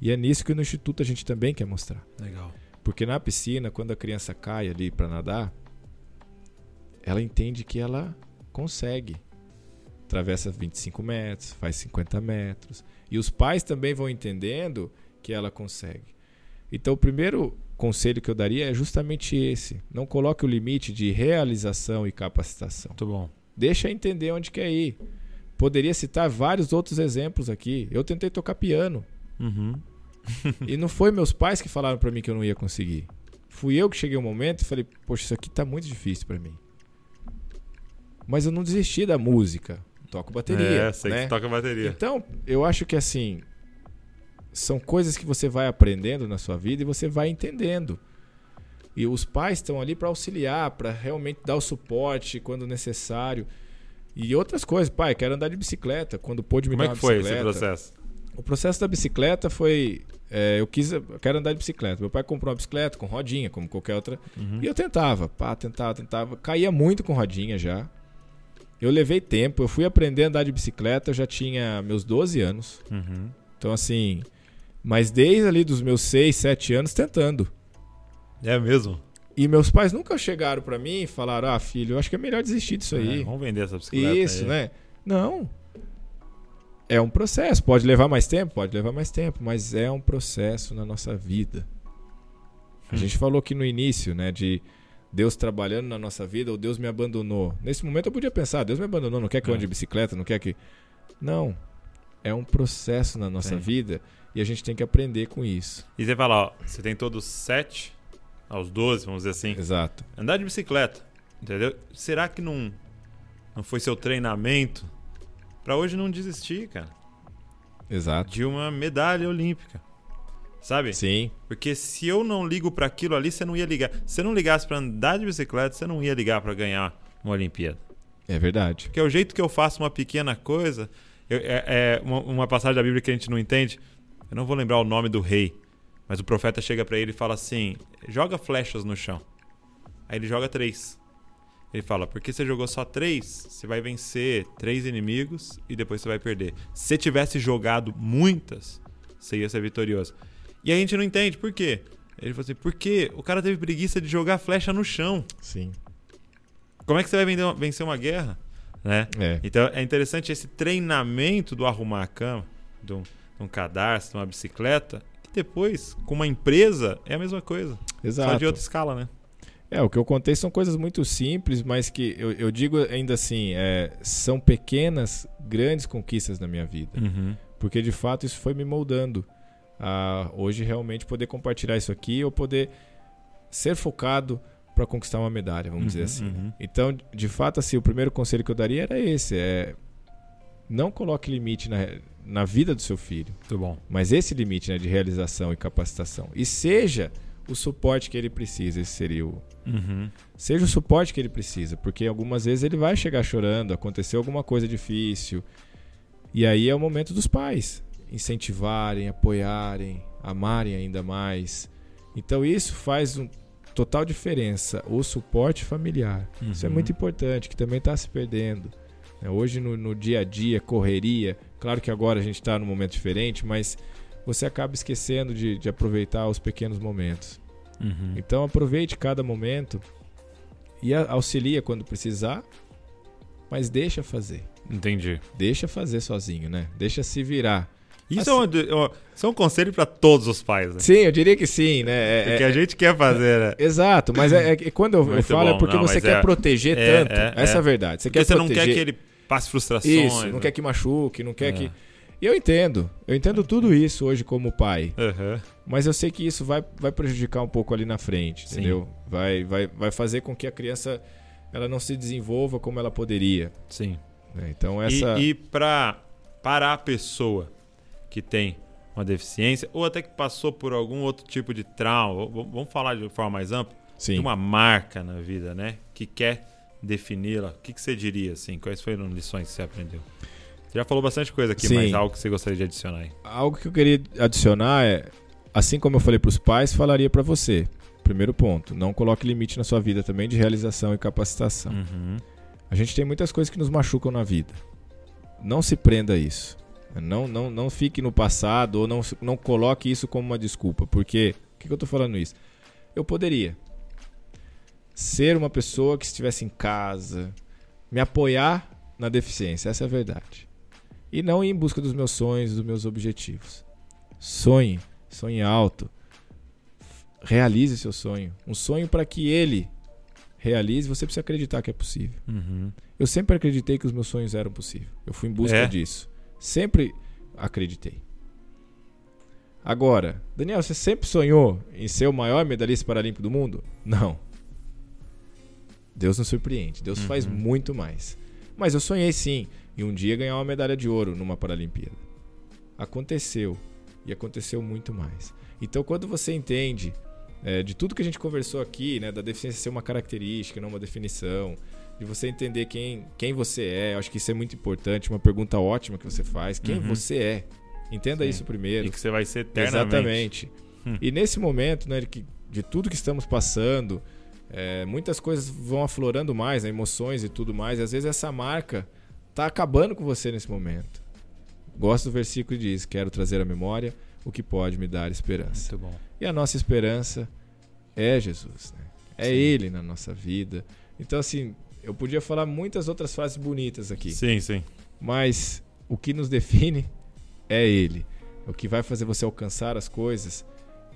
[SPEAKER 3] E é nisso que no instituto a gente também quer mostrar.
[SPEAKER 2] Legal.
[SPEAKER 3] Porque na piscina, quando a criança cai ali para nadar, ela entende que ela consegue. Atravessa 25 metros, faz 50 metros. E os pais também vão entendendo que ela consegue. Então, o primeiro conselho que eu daria é justamente esse: não coloque o limite de realização e capacitação.
[SPEAKER 2] Muito bom.
[SPEAKER 3] Deixa entender onde quer ir. Poderia citar vários outros exemplos aqui. Eu tentei tocar piano.
[SPEAKER 2] Uhum.
[SPEAKER 3] E não foi meus pais que falaram pra mim que eu não ia conseguir. Fui eu que cheguei um momento e falei, poxa, isso aqui tá muito difícil pra mim. Mas eu não desisti da música. Toco bateria,
[SPEAKER 2] É, sei
[SPEAKER 3] né?
[SPEAKER 2] que toca bateria.
[SPEAKER 3] Então, eu acho que assim, são coisas que você vai aprendendo na sua vida e você vai entendendo. E os pais estão ali para auxiliar, para realmente dar o suporte quando necessário. E outras coisas, pai, quero andar de bicicleta, quando pôde me
[SPEAKER 2] Como
[SPEAKER 3] dar
[SPEAKER 2] é que foi esse processo?
[SPEAKER 3] O processo da bicicleta foi. é, eu quis. Eu quero andar de bicicleta. Meu pai comprou uma bicicleta com rodinha, como qualquer outra.
[SPEAKER 2] Uhum.
[SPEAKER 3] E eu tentava, pá, tentava, tentava. Caía muito com rodinha já. Eu levei tempo, eu fui aprender a andar de bicicleta, eu já tinha meus 12 anos.
[SPEAKER 2] Uhum.
[SPEAKER 3] Então, assim. Mas desde ali dos meus 6, 7 anos tentando.
[SPEAKER 2] É mesmo?
[SPEAKER 3] E meus pais nunca chegaram pra mim e falaram: ah, filho, eu acho que é melhor desistir disso aí.
[SPEAKER 2] É, vamos vender essa bicicleta.
[SPEAKER 3] Isso,
[SPEAKER 2] aí.
[SPEAKER 3] né? Não. É um processo. Pode levar mais tempo? Pode levar mais tempo, mas é um processo na nossa vida. A
[SPEAKER 2] Hum.
[SPEAKER 3] gente falou aqui no início, né, de Deus trabalhando na nossa vida ou Deus me abandonou. Nesse momento eu podia pensar, Deus me abandonou, não quer que eu
[SPEAKER 2] É.
[SPEAKER 3] ande de bicicleta, não quer que Não. É um processo na nossa
[SPEAKER 2] Sim.
[SPEAKER 3] vida e a gente tem que aprender com isso.
[SPEAKER 2] E você fala, ó, você tem todos sete aos 12, vamos dizer assim.
[SPEAKER 3] Exato.
[SPEAKER 2] Andar de bicicleta, entendeu? Será que não, não foi seu treinamento pra hoje não desistir, cara,
[SPEAKER 3] Exato.
[SPEAKER 2] de uma medalha olímpica? Sabe?
[SPEAKER 3] Sim.
[SPEAKER 2] Porque se eu não ligo pra aquilo ali, você não ia ligar. Se você não ligasse pra andar de bicicleta, você não ia ligar pra ganhar uma Olimpíada.
[SPEAKER 3] É verdade.
[SPEAKER 2] Porque o jeito que eu faço uma pequena coisa, eu- é, é uma, uma passagem da Bíblia que a gente não entende. Eu não vou lembrar o nome do rei, mas o profeta chega pra ele e fala assim: joga flechas no chão. Aí ele joga três. Ele fala: porque você jogou só três, você vai vencer três inimigos e depois você vai perder. Se você tivesse jogado muitas, você ia ser vitorioso. E a gente não entende por quê. Ele falou assim: porque o cara teve preguiça de jogar flecha no chão.
[SPEAKER 3] Sim.
[SPEAKER 2] Como é que você vai vender- vencer uma guerra? Né?
[SPEAKER 3] É.
[SPEAKER 2] Então é interessante esse treinamento do arrumar a cama, do num cadarço, numa bicicleta, e depois, com uma empresa, é a mesma coisa.
[SPEAKER 3] Exato.
[SPEAKER 2] Só de outra escala, né?
[SPEAKER 3] É, o que eu contei são coisas muito simples, mas que eu, eu digo ainda assim, é, são pequenas, grandes conquistas na minha vida.
[SPEAKER 2] Uhum.
[SPEAKER 3] Porque de fato isso foi me moldando a hoje realmente poder compartilhar isso aqui ou poder ser focado para conquistar uma medalha, vamos dizer
[SPEAKER 2] Uhum,
[SPEAKER 3] assim.
[SPEAKER 2] uhum.
[SPEAKER 3] Então, de fato, assim, o primeiro conselho que eu daria era esse: é não coloque limite na, na vida do seu filho,
[SPEAKER 2] Muito bom.
[SPEAKER 3] mas esse limite né, de realização e capacitação. E seja o suporte que ele precisa, esse seria o.
[SPEAKER 2] Uhum.
[SPEAKER 3] Seja o suporte que ele precisa, porque algumas vezes ele vai chegar chorando, aconteceu alguma coisa difícil. E aí é o momento dos pais incentivarem, apoiarem, amarem ainda mais. Então isso faz um total diferença, o suporte familiar. Isso é
[SPEAKER 2] Uhum.
[SPEAKER 3] muito importante, que também está se perdendo. né? Hoje no, no dia a dia, correria, claro que agora a gente está num momento diferente, mas você acaba esquecendo de, de aproveitar os pequenos momentos.
[SPEAKER 2] Uhum.
[SPEAKER 3] Então aproveite cada momento e auxilia quando precisar, mas deixa fazer.
[SPEAKER 2] Entendi.
[SPEAKER 3] Deixa fazer sozinho, né? Deixa se virar.
[SPEAKER 2] Isso
[SPEAKER 3] Assim-
[SPEAKER 2] é, um, isso é um conselho para todos os pais, né?
[SPEAKER 3] Sim, eu diria que sim, né? É-
[SPEAKER 2] O que
[SPEAKER 3] é-
[SPEAKER 2] a gente quer fazer, né?
[SPEAKER 3] Exato, mas é, é quando eu, eu falo é
[SPEAKER 2] bom,
[SPEAKER 3] porque
[SPEAKER 2] não,
[SPEAKER 3] você quer
[SPEAKER 2] é-
[SPEAKER 3] proteger
[SPEAKER 2] é,
[SPEAKER 3] tanto.
[SPEAKER 2] é,
[SPEAKER 3] Essa é
[SPEAKER 2] é.
[SPEAKER 3] a verdade. Você
[SPEAKER 2] Porque
[SPEAKER 3] quer
[SPEAKER 2] você não
[SPEAKER 3] proteger.
[SPEAKER 2] quer que ele passe frustrações.
[SPEAKER 3] Isso, não
[SPEAKER 2] né?
[SPEAKER 3] quer que machuque, não quer
[SPEAKER 2] É.
[SPEAKER 3] que. E eu entendo. Eu entendo tudo isso hoje como pai.
[SPEAKER 2] Aham.
[SPEAKER 3] Mas eu sei que isso vai, vai prejudicar um pouco ali na frente,
[SPEAKER 2] Sim.
[SPEAKER 3] entendeu? Vai, vai, vai fazer com que a criança ela não se desenvolva como ela poderia.
[SPEAKER 2] Sim.
[SPEAKER 3] né? Então essa.
[SPEAKER 2] E, e pra, para a pessoa que tem uma deficiência, ou até que passou por algum outro tipo de trauma, vamos falar de forma mais ampla,
[SPEAKER 3] Sim.
[SPEAKER 2] de uma marca na vida, né? Que quer defini-la, o que, que você diria, assim? Quais foram as lições que você aprendeu? Você já falou bastante coisa aqui,
[SPEAKER 3] Sim.
[SPEAKER 2] mas algo que você gostaria de adicionar aí.
[SPEAKER 3] Algo que eu queria adicionar é, assim como eu falei para os pais, falaria para você. Primeiro ponto, não coloque limite na sua vida também de realização e capacitação.
[SPEAKER 2] Uhum.
[SPEAKER 3] A gente tem muitas coisas que nos machucam na vida. Não se prenda a isso. Não, não, não fique no passado ou não, não coloque isso como uma desculpa. Porque, por que, que eu tô falando isso? Eu poderia ser uma pessoa que estivesse em casa, me apoiar na deficiência, essa é a verdade. E não ir em busca dos meus sonhos, dos meus objetivos. Sonhe, sonhe alto. Realize seu sonho. Um sonho para que ele realize, você precisa acreditar que é possível.
[SPEAKER 2] Uhum.
[SPEAKER 3] Eu sempre acreditei que os meus sonhos eram possíveis. Eu fui em busca
[SPEAKER 2] É?
[SPEAKER 3] disso. Sempre acreditei. Agora, Daniel, você sempre sonhou em ser o maior medalhista paralímpico do mundo? Não. Deus nos surpreende. Deus faz
[SPEAKER 2] Uhum.
[SPEAKER 3] muito mais. Mas eu sonhei sim em um dia ganhar uma medalha de ouro numa Paralimpíada. Aconteceu. E aconteceu muito mais. Então, quando você entende é, de tudo que a gente conversou aqui, né, da deficiência ser uma característica, não uma definição, de você entender quem, quem você é, eu acho que isso é muito importante, uma pergunta ótima que você faz. Quem
[SPEAKER 2] Uhum.
[SPEAKER 3] você é? Entenda
[SPEAKER 2] Sim.
[SPEAKER 3] isso primeiro.
[SPEAKER 2] E que você vai ser eternamente.
[SPEAKER 3] Exatamente.
[SPEAKER 2] Hum.
[SPEAKER 3] E nesse momento, né, de, de tudo que estamos passando, é, muitas coisas vão aflorando mais, né, emoções e tudo mais, e às vezes essa marca tá acabando com você nesse momento. Gosto do versículo que diz: Quero trazer à memória o que pode me dar esperança.
[SPEAKER 2] Muito bom.
[SPEAKER 3] E a nossa esperança é Jesus, né? É
[SPEAKER 2] Sim.
[SPEAKER 3] Ele na nossa vida. Então, assim, eu podia falar muitas outras frases bonitas aqui,
[SPEAKER 2] Sim, sim.
[SPEAKER 3] mas o que nos define é Ele. O que vai fazer você alcançar as coisas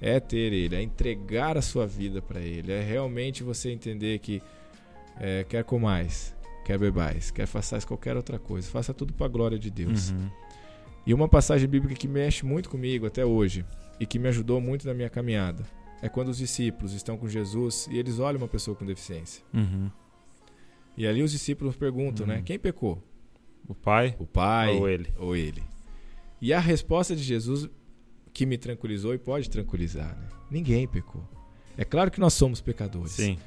[SPEAKER 3] é ter Ele, é entregar a sua vida para Ele, é realmente você entender que é, quer comais, quer bebais, quer façais qualquer outra coisa, faça tudo para a glória de Deus.
[SPEAKER 2] Uhum.
[SPEAKER 3] E uma passagem bíblica que mexe muito comigo até hoje e que me ajudou muito na minha caminhada é quando os discípulos estão com Jesus e eles olham uma pessoa com deficiência.
[SPEAKER 2] Uhum.
[SPEAKER 3] E ali os discípulos perguntam, né?
[SPEAKER 2] Uhum.
[SPEAKER 3] Quem pecou?
[SPEAKER 2] O pai
[SPEAKER 3] O pai
[SPEAKER 2] ou ele?
[SPEAKER 3] ou ele? E a resposta de Jesus que me tranquilizou e pode tranquilizar, né? Ninguém pecou. É claro que nós somos pecadores,
[SPEAKER 2] Sim.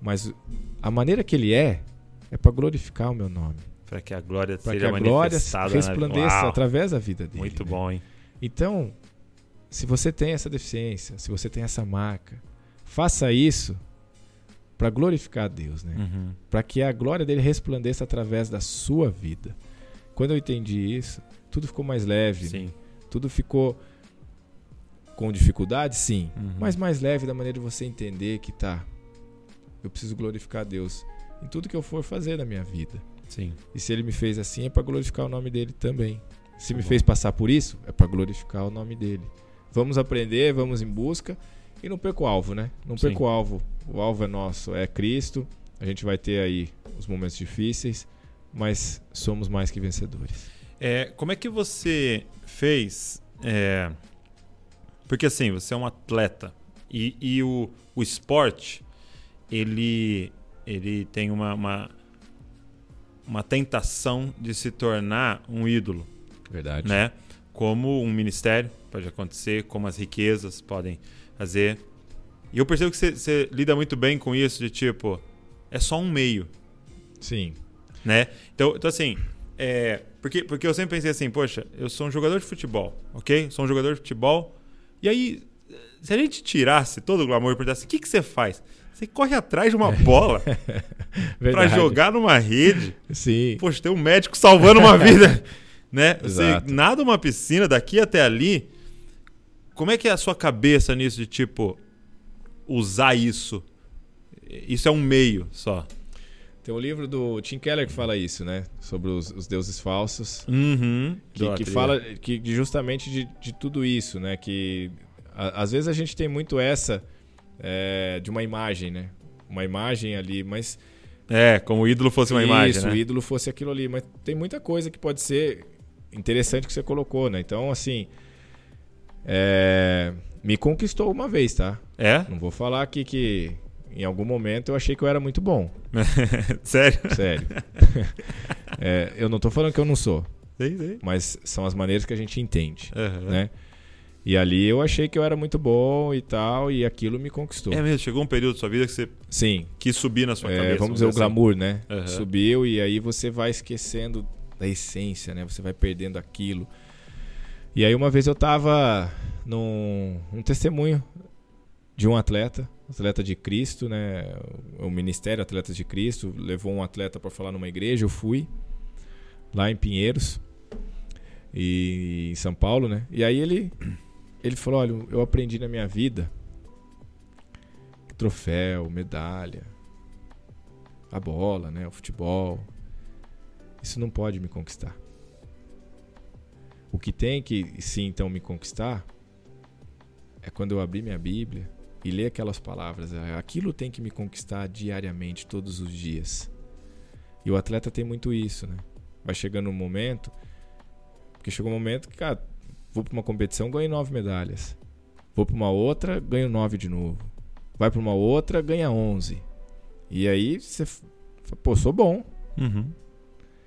[SPEAKER 3] mas a maneira que ele é é para glorificar o meu nome,
[SPEAKER 2] Para que a glória
[SPEAKER 3] que
[SPEAKER 2] seja
[SPEAKER 3] a glória
[SPEAKER 2] manifestada.
[SPEAKER 3] resplandeça
[SPEAKER 2] na...
[SPEAKER 3] Através da vida dele.
[SPEAKER 2] Muito
[SPEAKER 3] né?
[SPEAKER 2] bom, hein?
[SPEAKER 3] Então, se você tem essa deficiência, se você tem essa marca, faça isso para glorificar a Deus, né?
[SPEAKER 2] Uhum.
[SPEAKER 3] Para que a glória dele resplandeça através da sua vida. Quando eu entendi isso, tudo ficou mais leve, né?
[SPEAKER 2] Sim.
[SPEAKER 3] tudo ficou com dificuldade, sim,
[SPEAKER 2] Uhum.
[SPEAKER 3] mas mais leve da maneira de você entender que tá. Eu preciso glorificar a Deus em tudo que eu for fazer na minha vida.
[SPEAKER 2] Sim.
[SPEAKER 3] E se ele me fez assim é para glorificar o nome dele também. Se me fez passar por isso, é para glorificar o nome dele. Vamos aprender, vamos em busca e não perca o alvo, né? Não
[SPEAKER 2] Sim.
[SPEAKER 3] perca o alvo. O alvo é nosso, é Cristo. A gente vai ter aí os momentos difíceis, mas somos mais que vencedores.
[SPEAKER 2] É, como é que você fez? é, porque assim, você é um atleta e, e o, o esporte ele, ele tem uma, uma, uma tentação de se tornar um ídolo,
[SPEAKER 3] Verdade.
[SPEAKER 2] né? Como um ministério pode acontecer, como as riquezas podem fazer. E eu percebo que você, lida muito bem com isso, de tipo, é só um meio
[SPEAKER 3] Sim.
[SPEAKER 2] né? Então, então assim, é, porque, porque eu sempre pensei assim, poxa, eu sou um jogador de futebol, ok? Sou um jogador de futebol. E aí, se a gente tirasse todo o glamour e perguntasse, o que, que você faz? Você corre atrás de uma bola pra
[SPEAKER 3] Verdade.
[SPEAKER 2] jogar numa rede.
[SPEAKER 3] Sim.
[SPEAKER 2] Poxa, tem um médico salvando uma vida, né? Você
[SPEAKER 3] Exato.
[SPEAKER 2] nada uma piscina daqui até ali. Como é que é a sua cabeça nisso de tipo usar isso? Isso é um meio só.
[SPEAKER 3] Tem um livro do Tim Keller que fala isso, né? Sobre os, os deuses falsos.
[SPEAKER 2] Uhum.
[SPEAKER 3] que, que fala que justamente de, de tudo isso, né? Que a- às vezes a gente tem muito essa é, de uma imagem, né? Uma imagem ali, mas
[SPEAKER 2] É, como o ídolo fosse uma imagem,
[SPEAKER 3] isso,
[SPEAKER 2] né?
[SPEAKER 3] o ídolo fosse aquilo ali, mas tem muita coisa que pode ser interessante que você colocou, né? Então, assim, é, me conquistou uma vez, tá?
[SPEAKER 2] É?
[SPEAKER 3] Não vou falar aqui que em algum momento eu achei que eu era muito bom,
[SPEAKER 2] Sério?
[SPEAKER 3] sério. É, eu não tô falando que eu não sou,
[SPEAKER 2] Sei, sei.
[SPEAKER 3] mas são as maneiras que a gente entende.
[SPEAKER 2] Aham.
[SPEAKER 3] né? E ali eu achei que eu era muito bom e tal, e aquilo me conquistou.
[SPEAKER 2] É mesmo, chegou um período da sua vida que você
[SPEAKER 3] Sim,
[SPEAKER 2] quis subir na sua
[SPEAKER 3] é,
[SPEAKER 2] cabeça.
[SPEAKER 3] vamos dizer o
[SPEAKER 2] assim.
[SPEAKER 3] glamour, né?
[SPEAKER 2] Aham.
[SPEAKER 3] Subiu e aí você vai esquecendo da essência, né? Você vai perdendo aquilo. E aí uma vez eu tava num um testemunho de um atleta, atleta de Cristo, né? O Ministério Atletas de Cristo levou um atleta para falar numa igreja, eu fui lá em Pinheiros e em São Paulo, né? E aí ele ele falou, olha, eu aprendi na minha vida troféu, medalha, a bola, né, o futebol, isso não pode me conquistar. O que tem que sim então me conquistar é quando eu abrir minha Bíblia e ler aquelas palavras. É, Aquilo tem que me conquistar diariamente, todos os dias. E o atleta tem muito isso, né? Vai chegando um momento, porque chegou um momento que, cara, vou para uma competição, ganho nove medalhas. Vou para uma outra, ganho nove de novo. Vai para uma outra, ganha onze. E aí você, pô, sou bom.
[SPEAKER 2] Uhum.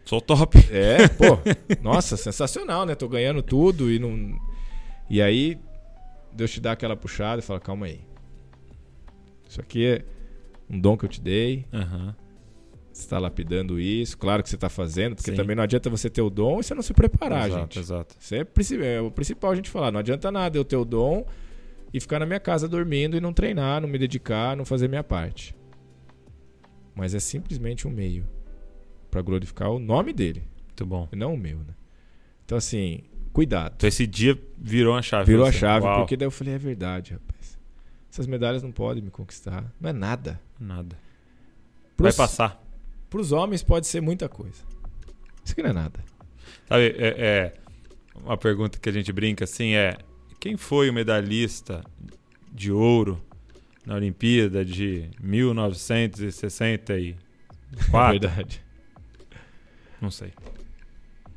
[SPEAKER 2] Sou top.
[SPEAKER 3] É, pô, nossa, sensacional, né? Tô ganhando tudo e não. E aí, Deus te dá aquela puxada e fala: calma aí. Isso aqui é um dom que eu te dei.
[SPEAKER 2] Aham.
[SPEAKER 3] Você está lapidando isso. Claro que você está fazendo, porque
[SPEAKER 2] Sim.
[SPEAKER 3] também não adianta você ter o dom e você não se preparar,
[SPEAKER 2] exato,
[SPEAKER 3] gente.
[SPEAKER 2] exato.
[SPEAKER 3] Isso é, é o principal a gente falar. Não adianta nada eu ter o dom e ficar na minha casa dormindo e não treinar, não me dedicar, não fazer minha parte. Mas é simplesmente um meio para glorificar o nome dele
[SPEAKER 2] Muito bom.
[SPEAKER 3] e não o meu, né? Então, assim, cuidado.
[SPEAKER 2] Então esse dia virou a chave.
[SPEAKER 3] Virou a chave,
[SPEAKER 2] Uau.
[SPEAKER 3] porque daí eu falei, é verdade, rapaz. Essas medalhas não podem me conquistar. Não é nada.
[SPEAKER 2] Nada.
[SPEAKER 3] Pros,
[SPEAKER 2] Vai passar.
[SPEAKER 3] Pros homens pode ser muita coisa. Isso aqui não é nada.
[SPEAKER 2] Sabe, é, é, uma pergunta que a gente brinca assim é: quem foi o medalhista de ouro na Olimpíada de 1964?
[SPEAKER 3] É verdade.
[SPEAKER 2] Não sei.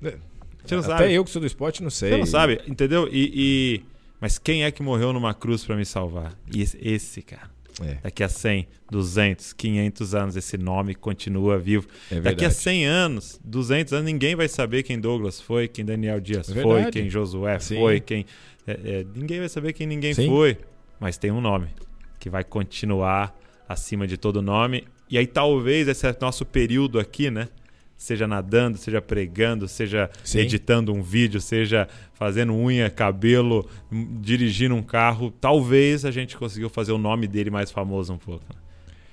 [SPEAKER 3] É,
[SPEAKER 2] Você não
[SPEAKER 3] Até
[SPEAKER 2] sabe.
[SPEAKER 3] eu que sou do esporte não sei.
[SPEAKER 2] Você não sabe, entendeu? E, e- Mas quem é que morreu numa cruz pra me salvar? E esse, esse, cara.
[SPEAKER 3] É,
[SPEAKER 2] Daqui a 100, 200, 500 anos, esse nome continua vivo.
[SPEAKER 3] é
[SPEAKER 2] Daqui a 100 anos, 200 anos, ninguém vai saber quem Douglas foi, quem Daniel Dias
[SPEAKER 3] É
[SPEAKER 2] foi, quem Josué
[SPEAKER 3] Sim.
[SPEAKER 2] foi, quem. é, é, ninguém vai saber quem ninguém
[SPEAKER 3] Sim.
[SPEAKER 2] foi. Mas tem um nome que vai continuar acima de todo nome. E aí, talvez, esse é nosso período aqui, né? Seja nadando, seja pregando, seja
[SPEAKER 3] Sim.
[SPEAKER 2] editando um vídeo, seja fazendo unha, cabelo, dirigindo um carro. Talvez a gente conseguiu fazer o nome dele mais famoso um pouco. né?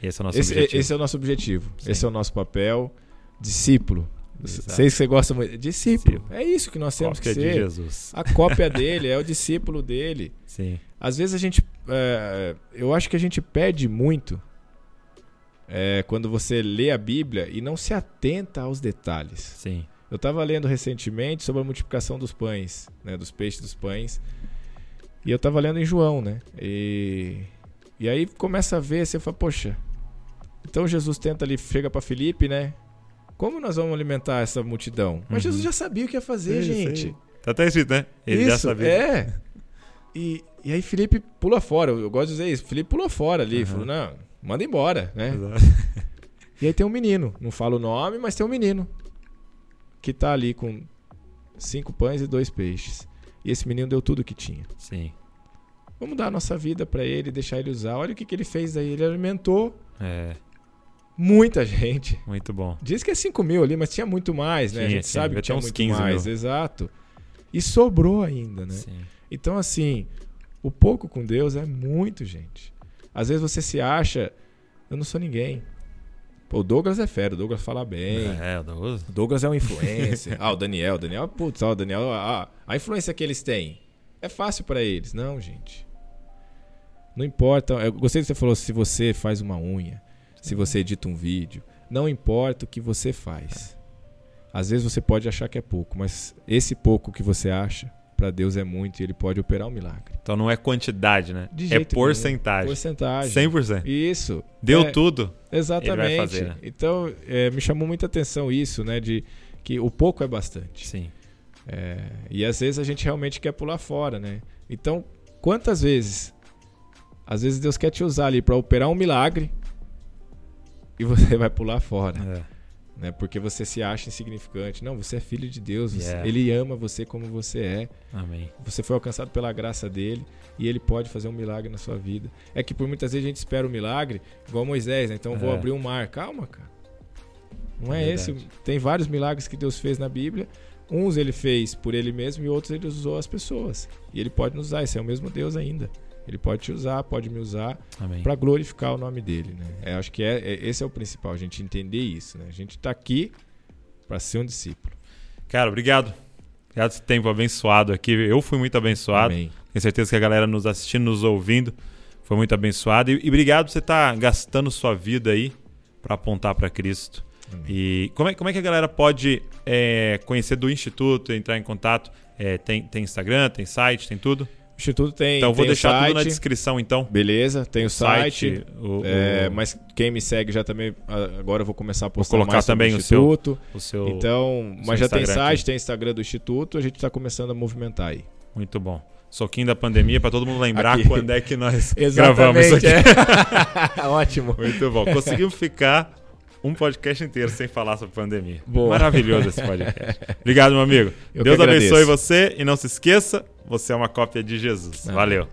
[SPEAKER 2] Esse é o nosso
[SPEAKER 3] Esse,
[SPEAKER 2] objetivo.
[SPEAKER 3] esse é o nosso objetivo.
[SPEAKER 2] Sim.
[SPEAKER 3] Esse é o nosso papel. Discípulo.
[SPEAKER 2] Exato.
[SPEAKER 3] Sei que você gosta muito. Discípulo. É isso que nós temos
[SPEAKER 2] Cópia
[SPEAKER 3] que
[SPEAKER 2] de
[SPEAKER 3] ser.
[SPEAKER 2] Jesus.
[SPEAKER 3] A cópia dele, é o discípulo dele.
[SPEAKER 2] Sim.
[SPEAKER 3] Às vezes a gente. é, eu acho que a gente perde muito é, quando você lê a Bíblia e não se atenta aos detalhes.
[SPEAKER 2] Sim.
[SPEAKER 3] Eu estava lendo recentemente sobre a multiplicação dos pães, né, dos peixes dos pães. E eu estava lendo em João, né? E, e aí começa a ver, você fala, poxa. Então Jesus tenta ali, chega para Felipe, né? Como nós vamos alimentar essa multidão? Mas
[SPEAKER 2] Uhum.
[SPEAKER 3] Jesus já sabia o que ia fazer,
[SPEAKER 2] Isso
[SPEAKER 3] gente.
[SPEAKER 2] aí. Tá até escrito, né? Ele já
[SPEAKER 3] Isso,
[SPEAKER 2] sabia.
[SPEAKER 3] É. E, e aí Felipe pula fora. Eu gosto de dizer isso. Felipe pulou fora ali.
[SPEAKER 2] Uhum.
[SPEAKER 3] Falou, não, manda embora, né?
[SPEAKER 2] Exato.
[SPEAKER 3] E aí tem um menino. Não falo o nome, mas tem um menino. Que tá ali com cinco pães e dois peixes. E esse menino deu tudo que tinha.
[SPEAKER 2] Sim.
[SPEAKER 3] Vamos dar a nossa vida pra ele, deixar ele usar. Olha o que, que ele fez aí. Ele alimentou
[SPEAKER 2] É,
[SPEAKER 3] muita gente.
[SPEAKER 2] muito bom.
[SPEAKER 3] Diz que é 5 mil ali, mas tinha muito mais, né? a
[SPEAKER 2] Tinha,
[SPEAKER 3] gente
[SPEAKER 2] tinha.
[SPEAKER 3] sabe que tinha
[SPEAKER 2] uns
[SPEAKER 3] muito
[SPEAKER 2] 15
[SPEAKER 3] mais.
[SPEAKER 2] mil.
[SPEAKER 3] Exato. E sobrou ainda, né?
[SPEAKER 2] Sim.
[SPEAKER 3] Então, assim, o pouco com Deus é muito, gente. Às vezes você se acha, eu não sou ninguém. Pô, o Douglas é fera, o Douglas fala bem.
[SPEAKER 2] É, o Douglas.
[SPEAKER 3] O Douglas é um influencer. ah, o Daniel, o Daniel, putz, o Daniel, ah, a influência que eles têm é fácil pra eles. Não, gente. Não importa. Eu gostei que você falou se você faz uma unha, se você edita um vídeo. Não importa o que você faz. Às vezes você pode achar que é pouco, mas esse pouco que você acha, pra Deus é muito e ele pode operar um milagre.
[SPEAKER 2] Então não é quantidade, né?
[SPEAKER 3] De
[SPEAKER 2] é porcentagem.
[SPEAKER 3] Porcentagem.
[SPEAKER 2] 100%.
[SPEAKER 3] Isso.
[SPEAKER 2] Deu
[SPEAKER 3] É,
[SPEAKER 2] tudo.
[SPEAKER 3] Exatamente.
[SPEAKER 2] Ele vai fazer, né?
[SPEAKER 3] Então, é, me chamou muita atenção isso, né? De que o pouco é bastante.
[SPEAKER 2] Sim.
[SPEAKER 3] É, e às vezes a gente realmente quer pular fora, né? Então, quantas vezes? Às vezes Deus quer te usar ali para operar um milagre e você vai pular fora,
[SPEAKER 2] É.
[SPEAKER 3] né? Porque você se acha insignificante. Não, você é filho de Deus. você-
[SPEAKER 2] Yeah.
[SPEAKER 3] Ele ama você como você é.
[SPEAKER 2] Amém.
[SPEAKER 3] Você foi alcançado pela graça dele e ele pode fazer um milagre na sua vida. É que por muitas vezes a gente espera o milagre, igual Moisés, né? Então eu vou
[SPEAKER 2] É.
[SPEAKER 3] abrir um mar. Calma, cara. Não é,
[SPEAKER 2] É
[SPEAKER 3] esse. Tem vários milagres que Deus fez na Bíblia. Uns ele fez por ele mesmo e outros ele usou as pessoas. E ele pode nos usar. Esse é o mesmo Deus ainda. Ele pode te usar, pode me usar para glorificar o nome dele, né? É, acho que é, é- esse é o principal, a gente entender isso, né? A gente tá aqui para ser um discípulo.
[SPEAKER 2] Cara, obrigado. Obrigado esse tempo abençoado aqui. Eu fui muito abençoado.
[SPEAKER 3] Amém.
[SPEAKER 2] Tenho certeza que a galera nos assistindo, nos ouvindo, foi muito abençoada. E, e obrigado por você estar gastando sua vida aí para apontar para Cristo.
[SPEAKER 3] Amém.
[SPEAKER 2] E como é, como é que a galera pode é, conhecer do Instituto, entrar em contato? É, tem, tem Instagram, tem site, tem tudo?
[SPEAKER 3] O Instituto tem.
[SPEAKER 2] então vou
[SPEAKER 3] tem o
[SPEAKER 2] deixar tudo na
[SPEAKER 3] site.
[SPEAKER 2] descrição, então.
[SPEAKER 3] Beleza, tem o site.
[SPEAKER 2] o,
[SPEAKER 3] É,
[SPEAKER 2] o-
[SPEAKER 3] mas quem me segue já também. Agora eu vou começar a postar
[SPEAKER 2] colocar
[SPEAKER 3] mais sobre
[SPEAKER 2] também o
[SPEAKER 3] o
[SPEAKER 2] seu-
[SPEAKER 3] Instituto.
[SPEAKER 2] o seu.
[SPEAKER 3] Então, mas já tem site,
[SPEAKER 2] aqui.
[SPEAKER 3] tem Instagram do Instituto, a gente está começando a movimentar aí.
[SPEAKER 2] Muito bom. Soquinho da pandemia para todo mundo lembrar
[SPEAKER 3] Aqui.
[SPEAKER 2] quando é que nós gravamos isso aqui.
[SPEAKER 3] é. Ótimo.
[SPEAKER 2] Muito bom. Conseguimos ficar um podcast inteiro sem falar sobre pandemia.
[SPEAKER 3] Boa.
[SPEAKER 2] Maravilhoso esse podcast. Obrigado, meu amigo.
[SPEAKER 3] Eu
[SPEAKER 2] Deus abençoe você e não se esqueça, você é uma cópia de Jesus.
[SPEAKER 3] Amém.
[SPEAKER 2] Valeu.